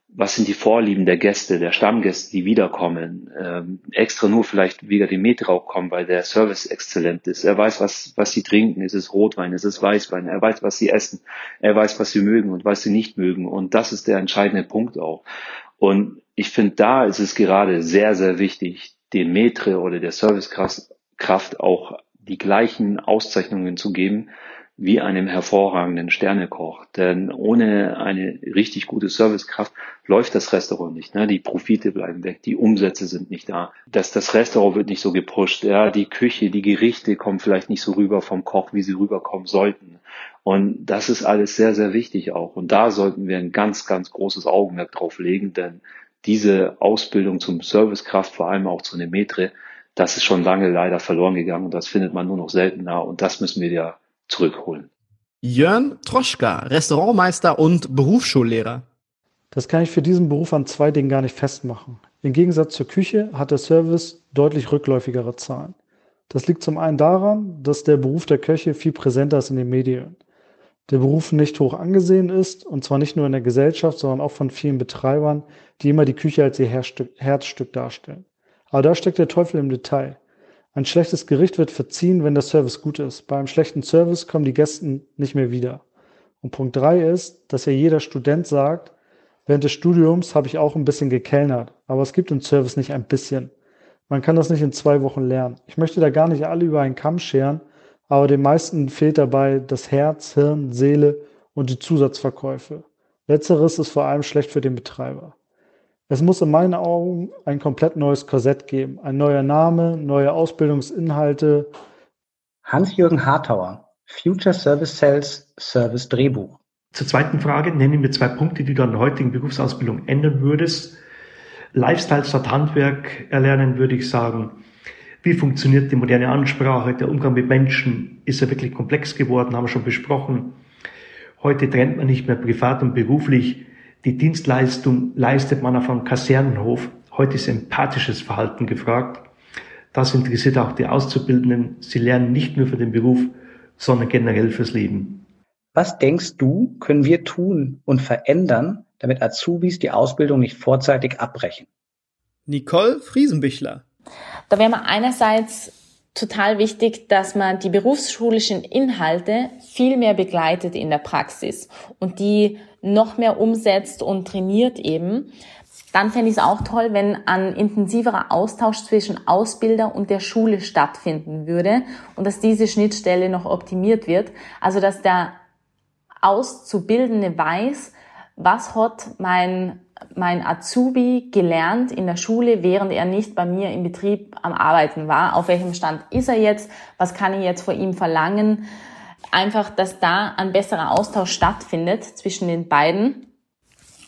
F: was sind die Vorlieben der Gäste, der Stammgäste, die wiederkommen, ähm, extra nur vielleicht wegen dem Metrau kommen, weil der Service exzellent ist. Er weiß, was, was sie trinken. Ist es Rotwein, ist es Weißwein? Er weiß, was sie essen. Er weiß, was sie mögen und was sie nicht mögen. Und das ist der entscheidende Punkt auch. Und ich finde, da ist es gerade sehr, sehr wichtig, dem Metre oder der Servicekraft auch die gleichen Auszeichnungen zu geben, wie einem hervorragenden Sternekoch. Denn ohne eine richtig gute Servicekraft läuft das Restaurant nicht. Ne? Die Profite bleiben weg, die Umsätze sind nicht da. Das, das Restaurant wird nicht so gepusht. Ja? Die Küche, die Gerichte kommen vielleicht nicht so rüber vom Koch, wie sie rüberkommen sollten. Und das ist alles sehr, sehr wichtig auch. Und da sollten wir ein ganz, ganz großes Augenmerk drauf legen, denn diese Ausbildung zum Servicekraft, vor allem auch zu einem Metre, das ist schon lange leider verloren gegangen und das findet man nur noch seltener und das müssen wir ja zurückholen.
A: Jörn Troschka, Restaurantmeister und Berufsschullehrer.
K: Das kann ich für diesen Beruf an zwei Dingen gar nicht festmachen. Im Gegensatz zur Küche hat der Service deutlich rückläufigere Zahlen. Das liegt zum einen daran, dass der Beruf der Köche viel präsenter ist in den Medien. Der Beruf nicht hoch angesehen ist, und zwar nicht nur in der Gesellschaft, sondern auch von vielen Betreibern, die immer die Küche als ihr Herzstück darstellen. Aber da steckt der Teufel im Detail. Ein schlechtes Gericht wird verziehen, wenn der Service gut ist. Bei einem schlechten Service kommen die Gäste nicht mehr wieder. Und Punkt drei ist, dass ja jeder Student sagt, während des Studiums habe ich auch ein bisschen gekellnert, aber es gibt im Service nicht ein bisschen. Man kann das nicht in zwei Wochen lernen. Ich möchte da gar nicht alle über einen Kamm scheren, aber den meisten fehlt dabei das Herz, Hirn, Seele und die Zusatzverkäufe. Letzteres ist vor allem schlecht für den Betreiber. Es muss in meinen Augen ein komplett neues Korsett geben. Ein neuer Name, neue Ausbildungsinhalte.
B: Hans-Jürgen Hartauer, Future Service Sales, Service Drehbuch.
L: Zur zweiten Frage nenne mir zwei Punkte, die du an der heutigen Berufsausbildung ändern würdest. Lifestyle statt Handwerk erlernen, würde ich sagen. Wie funktioniert die moderne Ansprache? Der Umgang mit Menschen ist ja wirklich komplex geworden, haben wir schon besprochen. Heute trennt man nicht mehr privat und beruflich. Die Dienstleistung leistet man auf einem Kasernenhof. Heute ist empathisches Verhalten gefragt. Das interessiert auch die Auszubildenden. Sie lernen nicht nur für den Beruf, sondern generell fürs Leben.
B: Was denkst du, können wir tun und verändern, damit Azubis die Ausbildung nicht vorzeitig abbrechen?
A: Nicole Friesenbichler.
G: Da wäre man einerseits total wichtig, dass man die berufsschulischen Inhalte viel mehr begleitet in der Praxis und die noch mehr umsetzt und trainiert eben. Dann fände ich es auch toll, wenn ein intensiverer Austausch zwischen Ausbilder und der Schule stattfinden würde und dass diese Schnittstelle noch optimiert wird. Also dass der Auszubildende weiß, was hat mein mein Azubi gelernt in der Schule, während er nicht bei mir im Betrieb am Arbeiten war. Auf welchem Stand ist er jetzt? Was kann ich jetzt vor ihm verlangen? Einfach, dass da ein besserer Austausch stattfindet zwischen den beiden.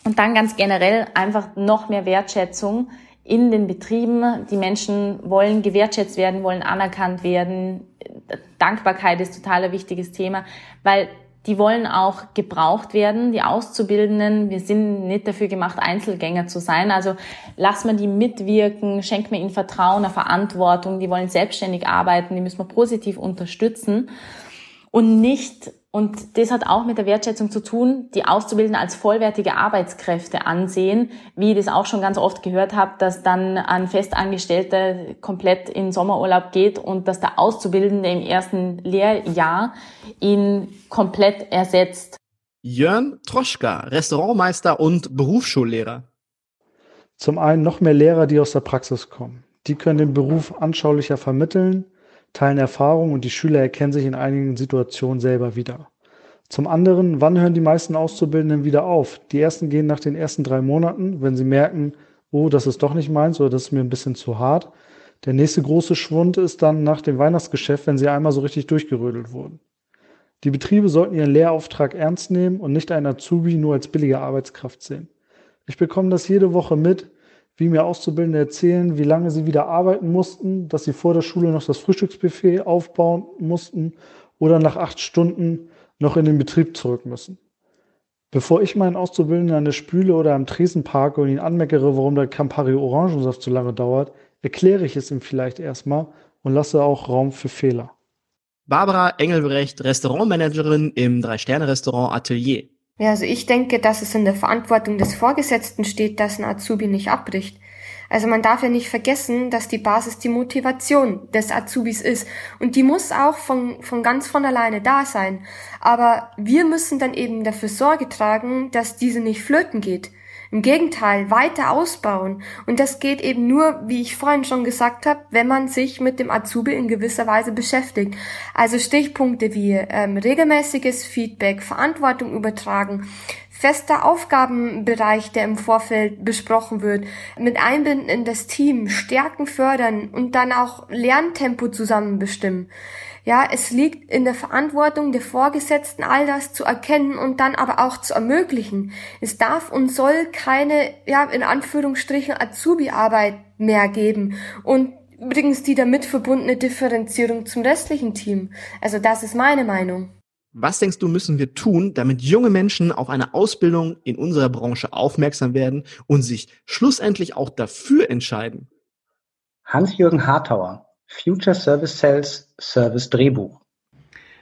G: Und dann ganz generell einfach noch mehr Wertschätzung in den Betrieben. Die Menschen wollen gewertschätzt werden, wollen anerkannt werden. Dankbarkeit ist total ein wichtiges Thema, weil die wollen auch gebraucht werden, die Auszubildenden. Wir sind nicht dafür gemacht, Einzelgänger zu sein. Also lass man die mitwirken, schenkt man ihnen Vertrauen, eine Verantwortung. Die wollen selbstständig arbeiten, die müssen wir positiv unterstützen und nicht und das hat auch mit der Wertschätzung zu tun, die Auszubildenden als vollwertige Arbeitskräfte ansehen, wie ich das auch schon ganz oft gehört habe, dass dann ein Festangestellter komplett in Sommerurlaub geht und dass der Auszubildende im ersten Lehrjahr ihn komplett ersetzt.
A: Jörn Troschka, Restaurantmeister und Berufsschullehrer.
K: Zum einen noch mehr Lehrer, die aus der Praxis kommen. Die können den Beruf anschaulicher vermitteln teilen Erfahrungen und die Schüler erkennen sich in einigen Situationen selber wieder. Zum anderen, wann hören die meisten Auszubildenden wieder auf? Die ersten gehen nach den ersten drei Monaten, wenn sie merken, oh, das ist doch nicht meins oder das ist mir ein bisschen zu hart. Der nächste große Schwund ist dann nach dem Weihnachtsgeschäft, wenn sie einmal so richtig durchgerödelt wurden. Die Betriebe sollten ihren Lehrauftrag ernst nehmen und nicht einen Azubi nur als billige Arbeitskraft sehen. Ich bekomme das jede Woche mit, wie mir Auszubildende erzählen, wie lange sie wieder arbeiten mussten, dass sie vor der Schule noch das Frühstücksbuffet aufbauen mussten oder nach acht Stunden noch in den Betrieb zurück müssen. Bevor ich meinen Auszubildenden an der Spüle oder am Tresen parke und ihn anmeckere, warum der Campari Orangensaft so lange dauert, erkläre ich es ihm vielleicht erstmal und lasse auch Raum für Fehler.
A: Barbara Engelbrecht, Restaurantmanagerin im Drei-Sterne-Restaurant Atelier.
C: Ja, also ich denke, dass es in der Verantwortung des Vorgesetzten steht, dass ein Azubi nicht abbricht. Also man darf ja nicht vergessen, dass die Basis die Motivation des Azubis ist. Und die muss auch von, von ganz von alleine da sein. Aber wir müssen dann eben dafür Sorge tragen, dass diese nicht flöten geht. Im Gegenteil, weiter ausbauen. Und das geht eben nur, wie ich vorhin schon gesagt habe, wenn man sich mit dem Azubi in gewisser Weise beschäftigt. Also Stichpunkte wie ähm, regelmäßiges Feedback, Verantwortung übertragen, fester Aufgabenbereich, der im Vorfeld besprochen wird, mit Einbinden in das Team, Stärken fördern und dann auch Lerntempo zusammen bestimmen. Ja, es liegt in der Verantwortung der Vorgesetzten, all das zu erkennen und dann aber auch zu ermöglichen. Es darf und soll keine, ja, in Anführungsstrichen Azubi-Arbeit mehr geben. Und übrigens die damit verbundene Differenzierung zum restlichen Team. Also das ist meine Meinung.
A: Was denkst du, müssen wir tun, damit junge Menschen auf eine Ausbildung in unserer Branche aufmerksam werden und sich schlussendlich auch dafür entscheiden?
B: Hans-Jürgen Hartauer, Future Service Sales Service Drehbuch.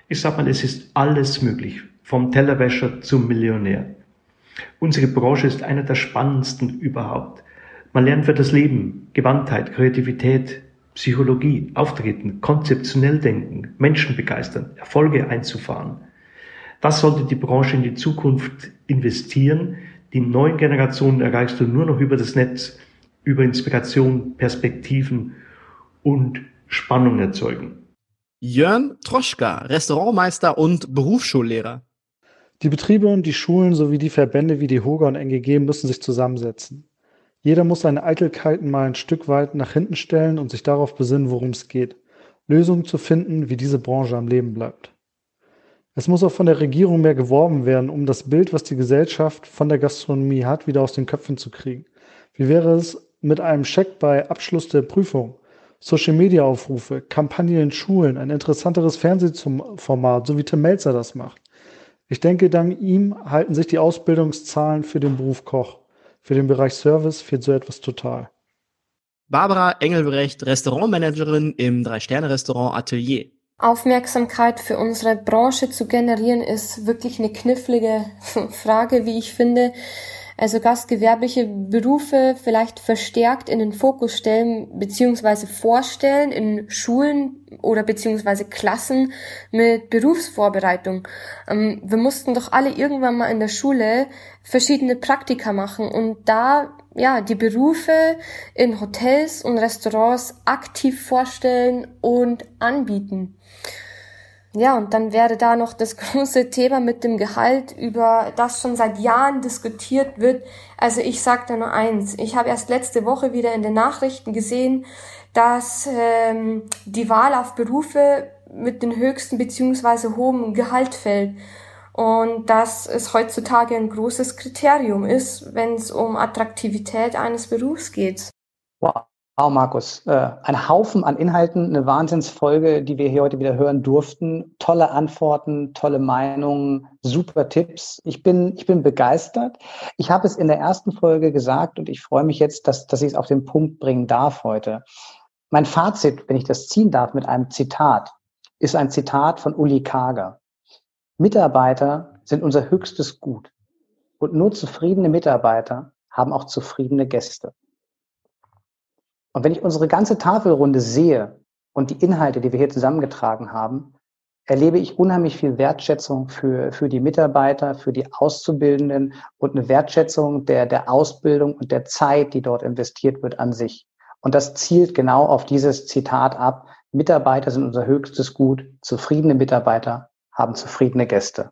L: Ich sag mal, es ist alles möglich, vom Tellerwäscher zum Millionär. Unsere Branche ist eine der spannendsten überhaupt. Man lernt für das Leben Gewandtheit, Kreativität, Psychologie, Auftreten, konzeptionell denken, Menschen begeistern, Erfolge einzufahren. Das sollte die Branche in die Zukunft investieren. Die neuen Generationen erreichst du nur noch über das Netz, über Inspiration, Perspektiven und Spannung erzeugen.
A: Jörn Troschka, Restaurantmeister und Berufsschullehrer.
K: Die Betriebe und die Schulen sowie die Verbände wie die HOGA und NGG müssen sich zusammensetzen. Jeder muss seine Eitelkeiten mal ein Stück weit nach hinten stellen und sich darauf besinnen, worum es geht. Lösungen zu finden, wie diese Branche am Leben bleibt. Es muss auch von der Regierung mehr geworben werden, um das Bild, was die Gesellschaft von der Gastronomie hat, wieder aus den Köpfen zu kriegen. Wie wäre es mit einem Scheck bei Abschluss der Prüfung? Social-Media-Aufrufe, Kampagnen in Schulen, ein interessanteres Fernsehformat, so wie Tim Melzer das macht. Ich denke, dank ihm halten sich die Ausbildungszahlen für den Beruf Koch. Für den Bereich Service fehlt so etwas total.
A: Barbara Engelbrecht, Restaurantmanagerin im Drei-Sterne-Restaurant Atelier.
C: Aufmerksamkeit für unsere Branche zu generieren, ist wirklich eine knifflige Frage, wie ich finde also gastgewerbliche Berufe vielleicht verstärkt in den Fokus stellen beziehungsweise vorstellen in Schulen oder beziehungsweise Klassen mit Berufsvorbereitung. Ähm, wir mussten doch alle irgendwann mal in der Schule verschiedene Praktika machen und da ja die Berufe in Hotels und Restaurants aktiv vorstellen und anbieten. Ja, und dann wäre da noch das große Thema mit dem Gehalt, über das schon seit Jahren diskutiert wird. Also ich sage da nur eins. Ich habe erst letzte Woche wieder in den Nachrichten gesehen, dass ähm, die Wahl auf Berufe mit den höchsten beziehungsweise hohem Gehalt fällt. Und dass es heutzutage ein großes Kriterium ist, wenn es um Attraktivität eines Berufs geht.
B: Wow. Wow, Markus, äh, ein Haufen an Inhalten, eine Wahnsinnsfolge, die wir hier heute wieder hören durften. Tolle Antworten, tolle Meinungen, super Tipps. Ich bin, ich bin begeistert. Ich habe es in der ersten Folge gesagt und ich freue mich jetzt, dass, dass ich es auf den Punkt bringen darf heute. Mein Fazit, wenn ich das ziehen darf mit einem Zitat, ist ein Zitat von Uli Kager. Mitarbeiter sind unser höchstes Gut und nur zufriedene Mitarbeiter haben auch zufriedene Gäste. Und wenn ich unsere ganze Tafelrunde sehe und die Inhalte, die wir hier zusammengetragen haben, erlebe ich unheimlich viel Wertschätzung für, für die Mitarbeiter, für die Auszubildenden und eine Wertschätzung der, der Ausbildung und der Zeit, die dort investiert wird an sich. Und das zielt genau auf dieses Zitat ab. Mitarbeiter sind unser höchstes Gut. Zufriedene Mitarbeiter haben zufriedene Gäste.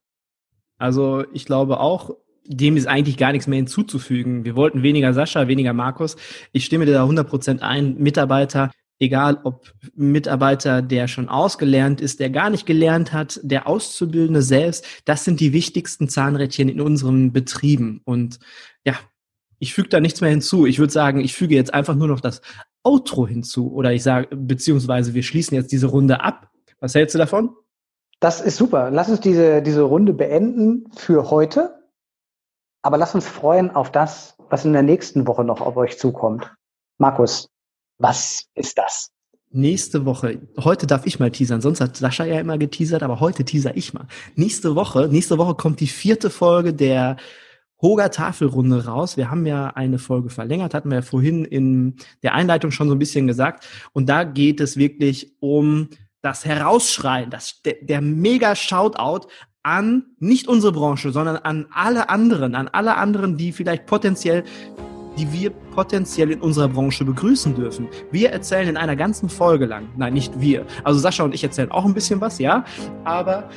A: Also ich glaube auch, dem ist eigentlich gar nichts mehr hinzuzufügen. Wir wollten weniger Sascha, weniger Markus. Ich stimme dir da 100% ein. Mitarbeiter, egal ob Mitarbeiter, der schon ausgelernt ist, der gar nicht gelernt hat, der Auszubildende selbst, das sind die wichtigsten Zahnrädchen in unseren Betrieben. Und ja, ich füge da nichts mehr hinzu. Ich würde sagen, ich füge jetzt einfach nur noch das Outro hinzu. Oder ich sage, beziehungsweise wir schließen jetzt diese Runde ab. Was hältst du davon?
B: Das ist super. Lass uns diese, diese Runde beenden für heute. Aber lass uns freuen auf das, was in der nächsten Woche noch auf euch zukommt. Markus, was ist das?
A: Nächste Woche, heute darf ich mal teasern, sonst hat Sascha ja immer geteasert, aber heute teaser ich mal. Nächste Woche, nächste Woche kommt die vierte Folge der Hoger Tafelrunde raus. Wir haben ja eine Folge verlängert, hatten wir ja vorhin in der Einleitung schon so ein bisschen gesagt. Und da geht es wirklich um das Herausschreien, das, der, der mega Shoutout an nicht unsere Branche, sondern an alle anderen, an alle anderen, die vielleicht potenziell die wir potenziell in unserer Branche begrüßen dürfen. Wir erzählen in einer ganzen Folge lang, nein, nicht wir, also Sascha und ich erzählen auch ein bisschen was, ja, aber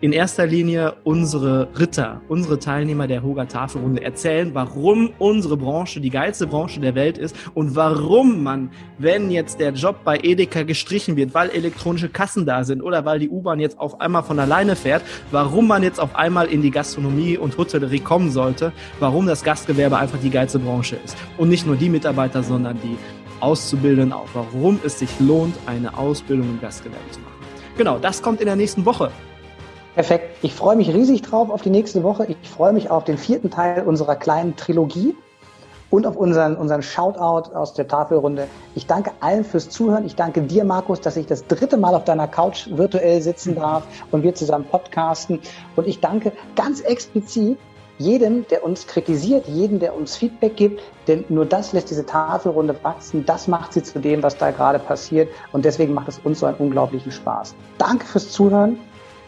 A: in erster Linie unsere Ritter, unsere Teilnehmer der Hoga Tafelrunde erzählen, warum unsere Branche die geilste Branche der Welt ist und warum man, wenn jetzt der Job bei Edeka gestrichen wird, weil elektronische Kassen da sind oder weil die U-Bahn jetzt auf einmal von alleine fährt, warum man jetzt auf einmal in die Gastronomie und Hotellerie kommen sollte, warum das Gastgewerbe einfach die geilste Branche ist. Und nicht nur die Mitarbeiter, sondern die Auszubildenden auch. Warum es sich lohnt, eine Ausbildung im Gastgewerbe zu machen. Genau, das kommt in der nächsten Woche.
B: Perfekt. Ich freue mich riesig drauf auf die nächste Woche. Ich freue mich auf den vierten Teil unserer kleinen Trilogie und auf unseren, unseren Shoutout aus der Tafelrunde. Ich danke allen fürs Zuhören. Ich danke dir, Markus, dass ich das dritte Mal auf deiner Couch virtuell sitzen darf und wir zusammen podcasten. Und ich danke ganz explizit jedem, der uns kritisiert, jedem, der uns Feedback gibt, denn nur das lässt diese Tafelrunde wachsen, das macht sie zu dem, was da gerade passiert und deswegen macht es uns so einen unglaublichen Spaß. Danke fürs Zuhören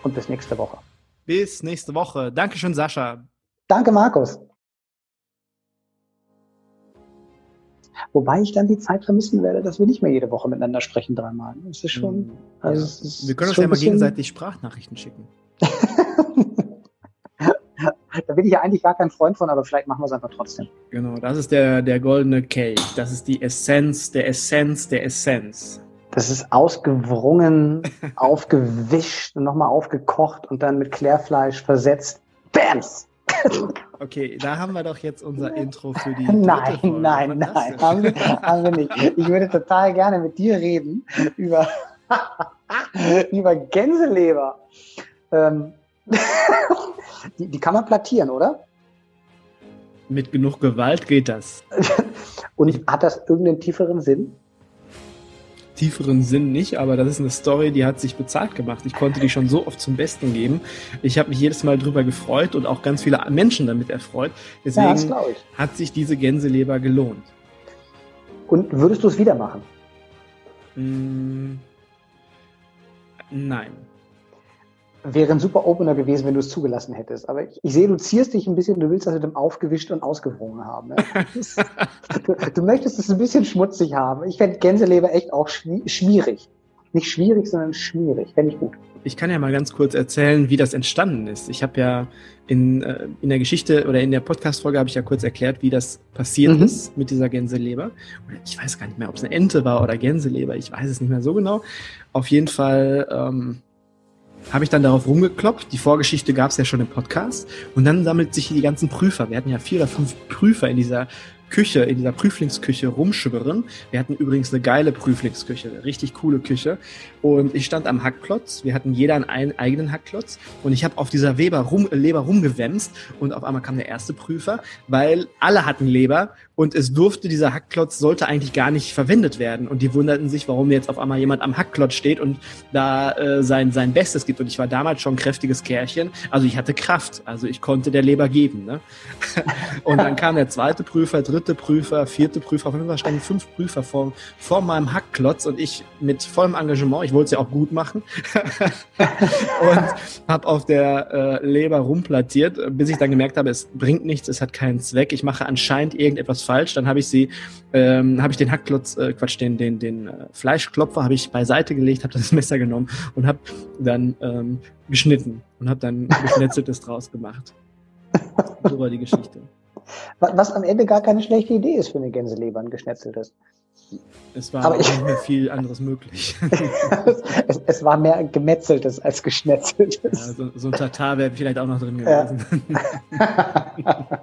B: und bis nächste Woche.
A: Bis nächste Woche. Dankeschön, Sascha.
B: Danke, Markus. Wobei ich dann die Zeit vermissen werde, dass wir nicht mehr jede Woche miteinander sprechen dreimal. Das ist schon. Hm,
A: also ja. ist, wir können uns ja mal gegenseitig Sprachnachrichten schicken.
B: da bin ich ja eigentlich gar kein Freund von, aber vielleicht machen wir es einfach trotzdem.
A: Genau, das ist der, der goldene Kelch. Das ist die Essenz der Essenz der Essenz.
B: Das ist ausgewrungen, aufgewischt und nochmal aufgekocht und dann mit Klärfleisch versetzt. Bams!
A: Okay, da haben wir doch jetzt unser Intro für die.
B: Nein, Folge. nein, nein, haben wir, haben wir nicht. Ich würde total gerne mit dir reden über, über Gänseleber. Ähm, die, die kann man plattieren, oder?
A: Mit genug Gewalt geht das.
B: Und hat das irgendeinen tieferen Sinn?
A: Tieferen Sinn nicht, aber das ist eine Story, die hat sich bezahlt gemacht. Ich konnte die schon so oft zum Besten geben. Ich habe mich jedes Mal drüber gefreut und auch ganz viele Menschen damit erfreut. Deswegen ja, hat sich diese Gänseleber gelohnt.
B: Und würdest du es wieder machen?
A: Mm, nein
B: wäre ein super Opener gewesen, wenn du es zugelassen hättest. Aber ich, ich sehe, du zierst dich ein bisschen, du willst das mit dem aufgewischt und ausgewrungen haben. Ne? du, du, möchtest es ein bisschen schmutzig haben. Ich fände Gänseleber echt auch schmierig. Nicht schwierig, sondern schmierig. Fände ich gut.
A: Ich kann ja mal ganz kurz erzählen, wie das entstanden ist. Ich habe ja in, äh, in der Geschichte oder in der Podcast-Folge habe ich ja kurz erklärt, wie das passiert mhm. ist mit dieser Gänseleber. Ich weiß gar nicht mehr, ob es eine Ente war oder Gänseleber. Ich weiß es nicht mehr so genau. Auf jeden Fall ähm, habe ich dann darauf rumgekloppt. Die Vorgeschichte gab es ja schon im Podcast. Und dann sammelt sich die ganzen Prüfer. Wir hatten ja vier oder fünf Prüfer in dieser Küche, in dieser Prüflingsküche rumschwirren. Wir hatten übrigens eine geile Prüflingsküche, eine richtig coole Küche. Und ich stand am Hackklotz. Wir hatten jeder einen eigenen Hackklotz. Und ich habe auf dieser Weber rum, Leber rumgewämst. Und auf einmal kam der erste Prüfer, weil alle hatten Leber. Und es durfte, dieser Hackklotz sollte eigentlich gar nicht verwendet werden. Und die wunderten sich, warum jetzt auf einmal jemand am Hackklotz steht und da äh, sein, sein Bestes gibt. Und ich war damals schon ein kräftiges Kerlchen. Also ich hatte Kraft. Also ich konnte der Leber geben. Ne? und dann kam der zweite Prüfer, dritte Prüfer, vierte Prüfer. Auf jeden Fall standen fünf Prüfer vor, vor meinem Hackklotz. Und ich mit vollem Engagement, ich wollte es ja auch gut machen. und habe auf der äh, Leber rumplattiert, bis ich dann gemerkt habe, es bringt nichts, es hat keinen Zweck. Ich mache anscheinend irgendetwas falsch. Dann habe ich sie, ähm, habe ich den Hackklotz, äh, Quatsch, den, den, den äh, Fleischklopfer habe ich beiseite gelegt, habe das Messer genommen und habe dann ähm, geschnitten und habe dann geschnetzeltes draus gemacht. So war die Geschichte.
B: Was am Ende gar keine schlechte Idee ist für eine Gänseleber, ein geschnetzeltes.
A: Es war aber ich, nicht mehr viel anderes möglich.
B: es, es, war mehr gemetzeltes als geschnetzeltes.
A: Ja, so, so, ein Tatar wäre vielleicht auch noch drin gewesen. Ja.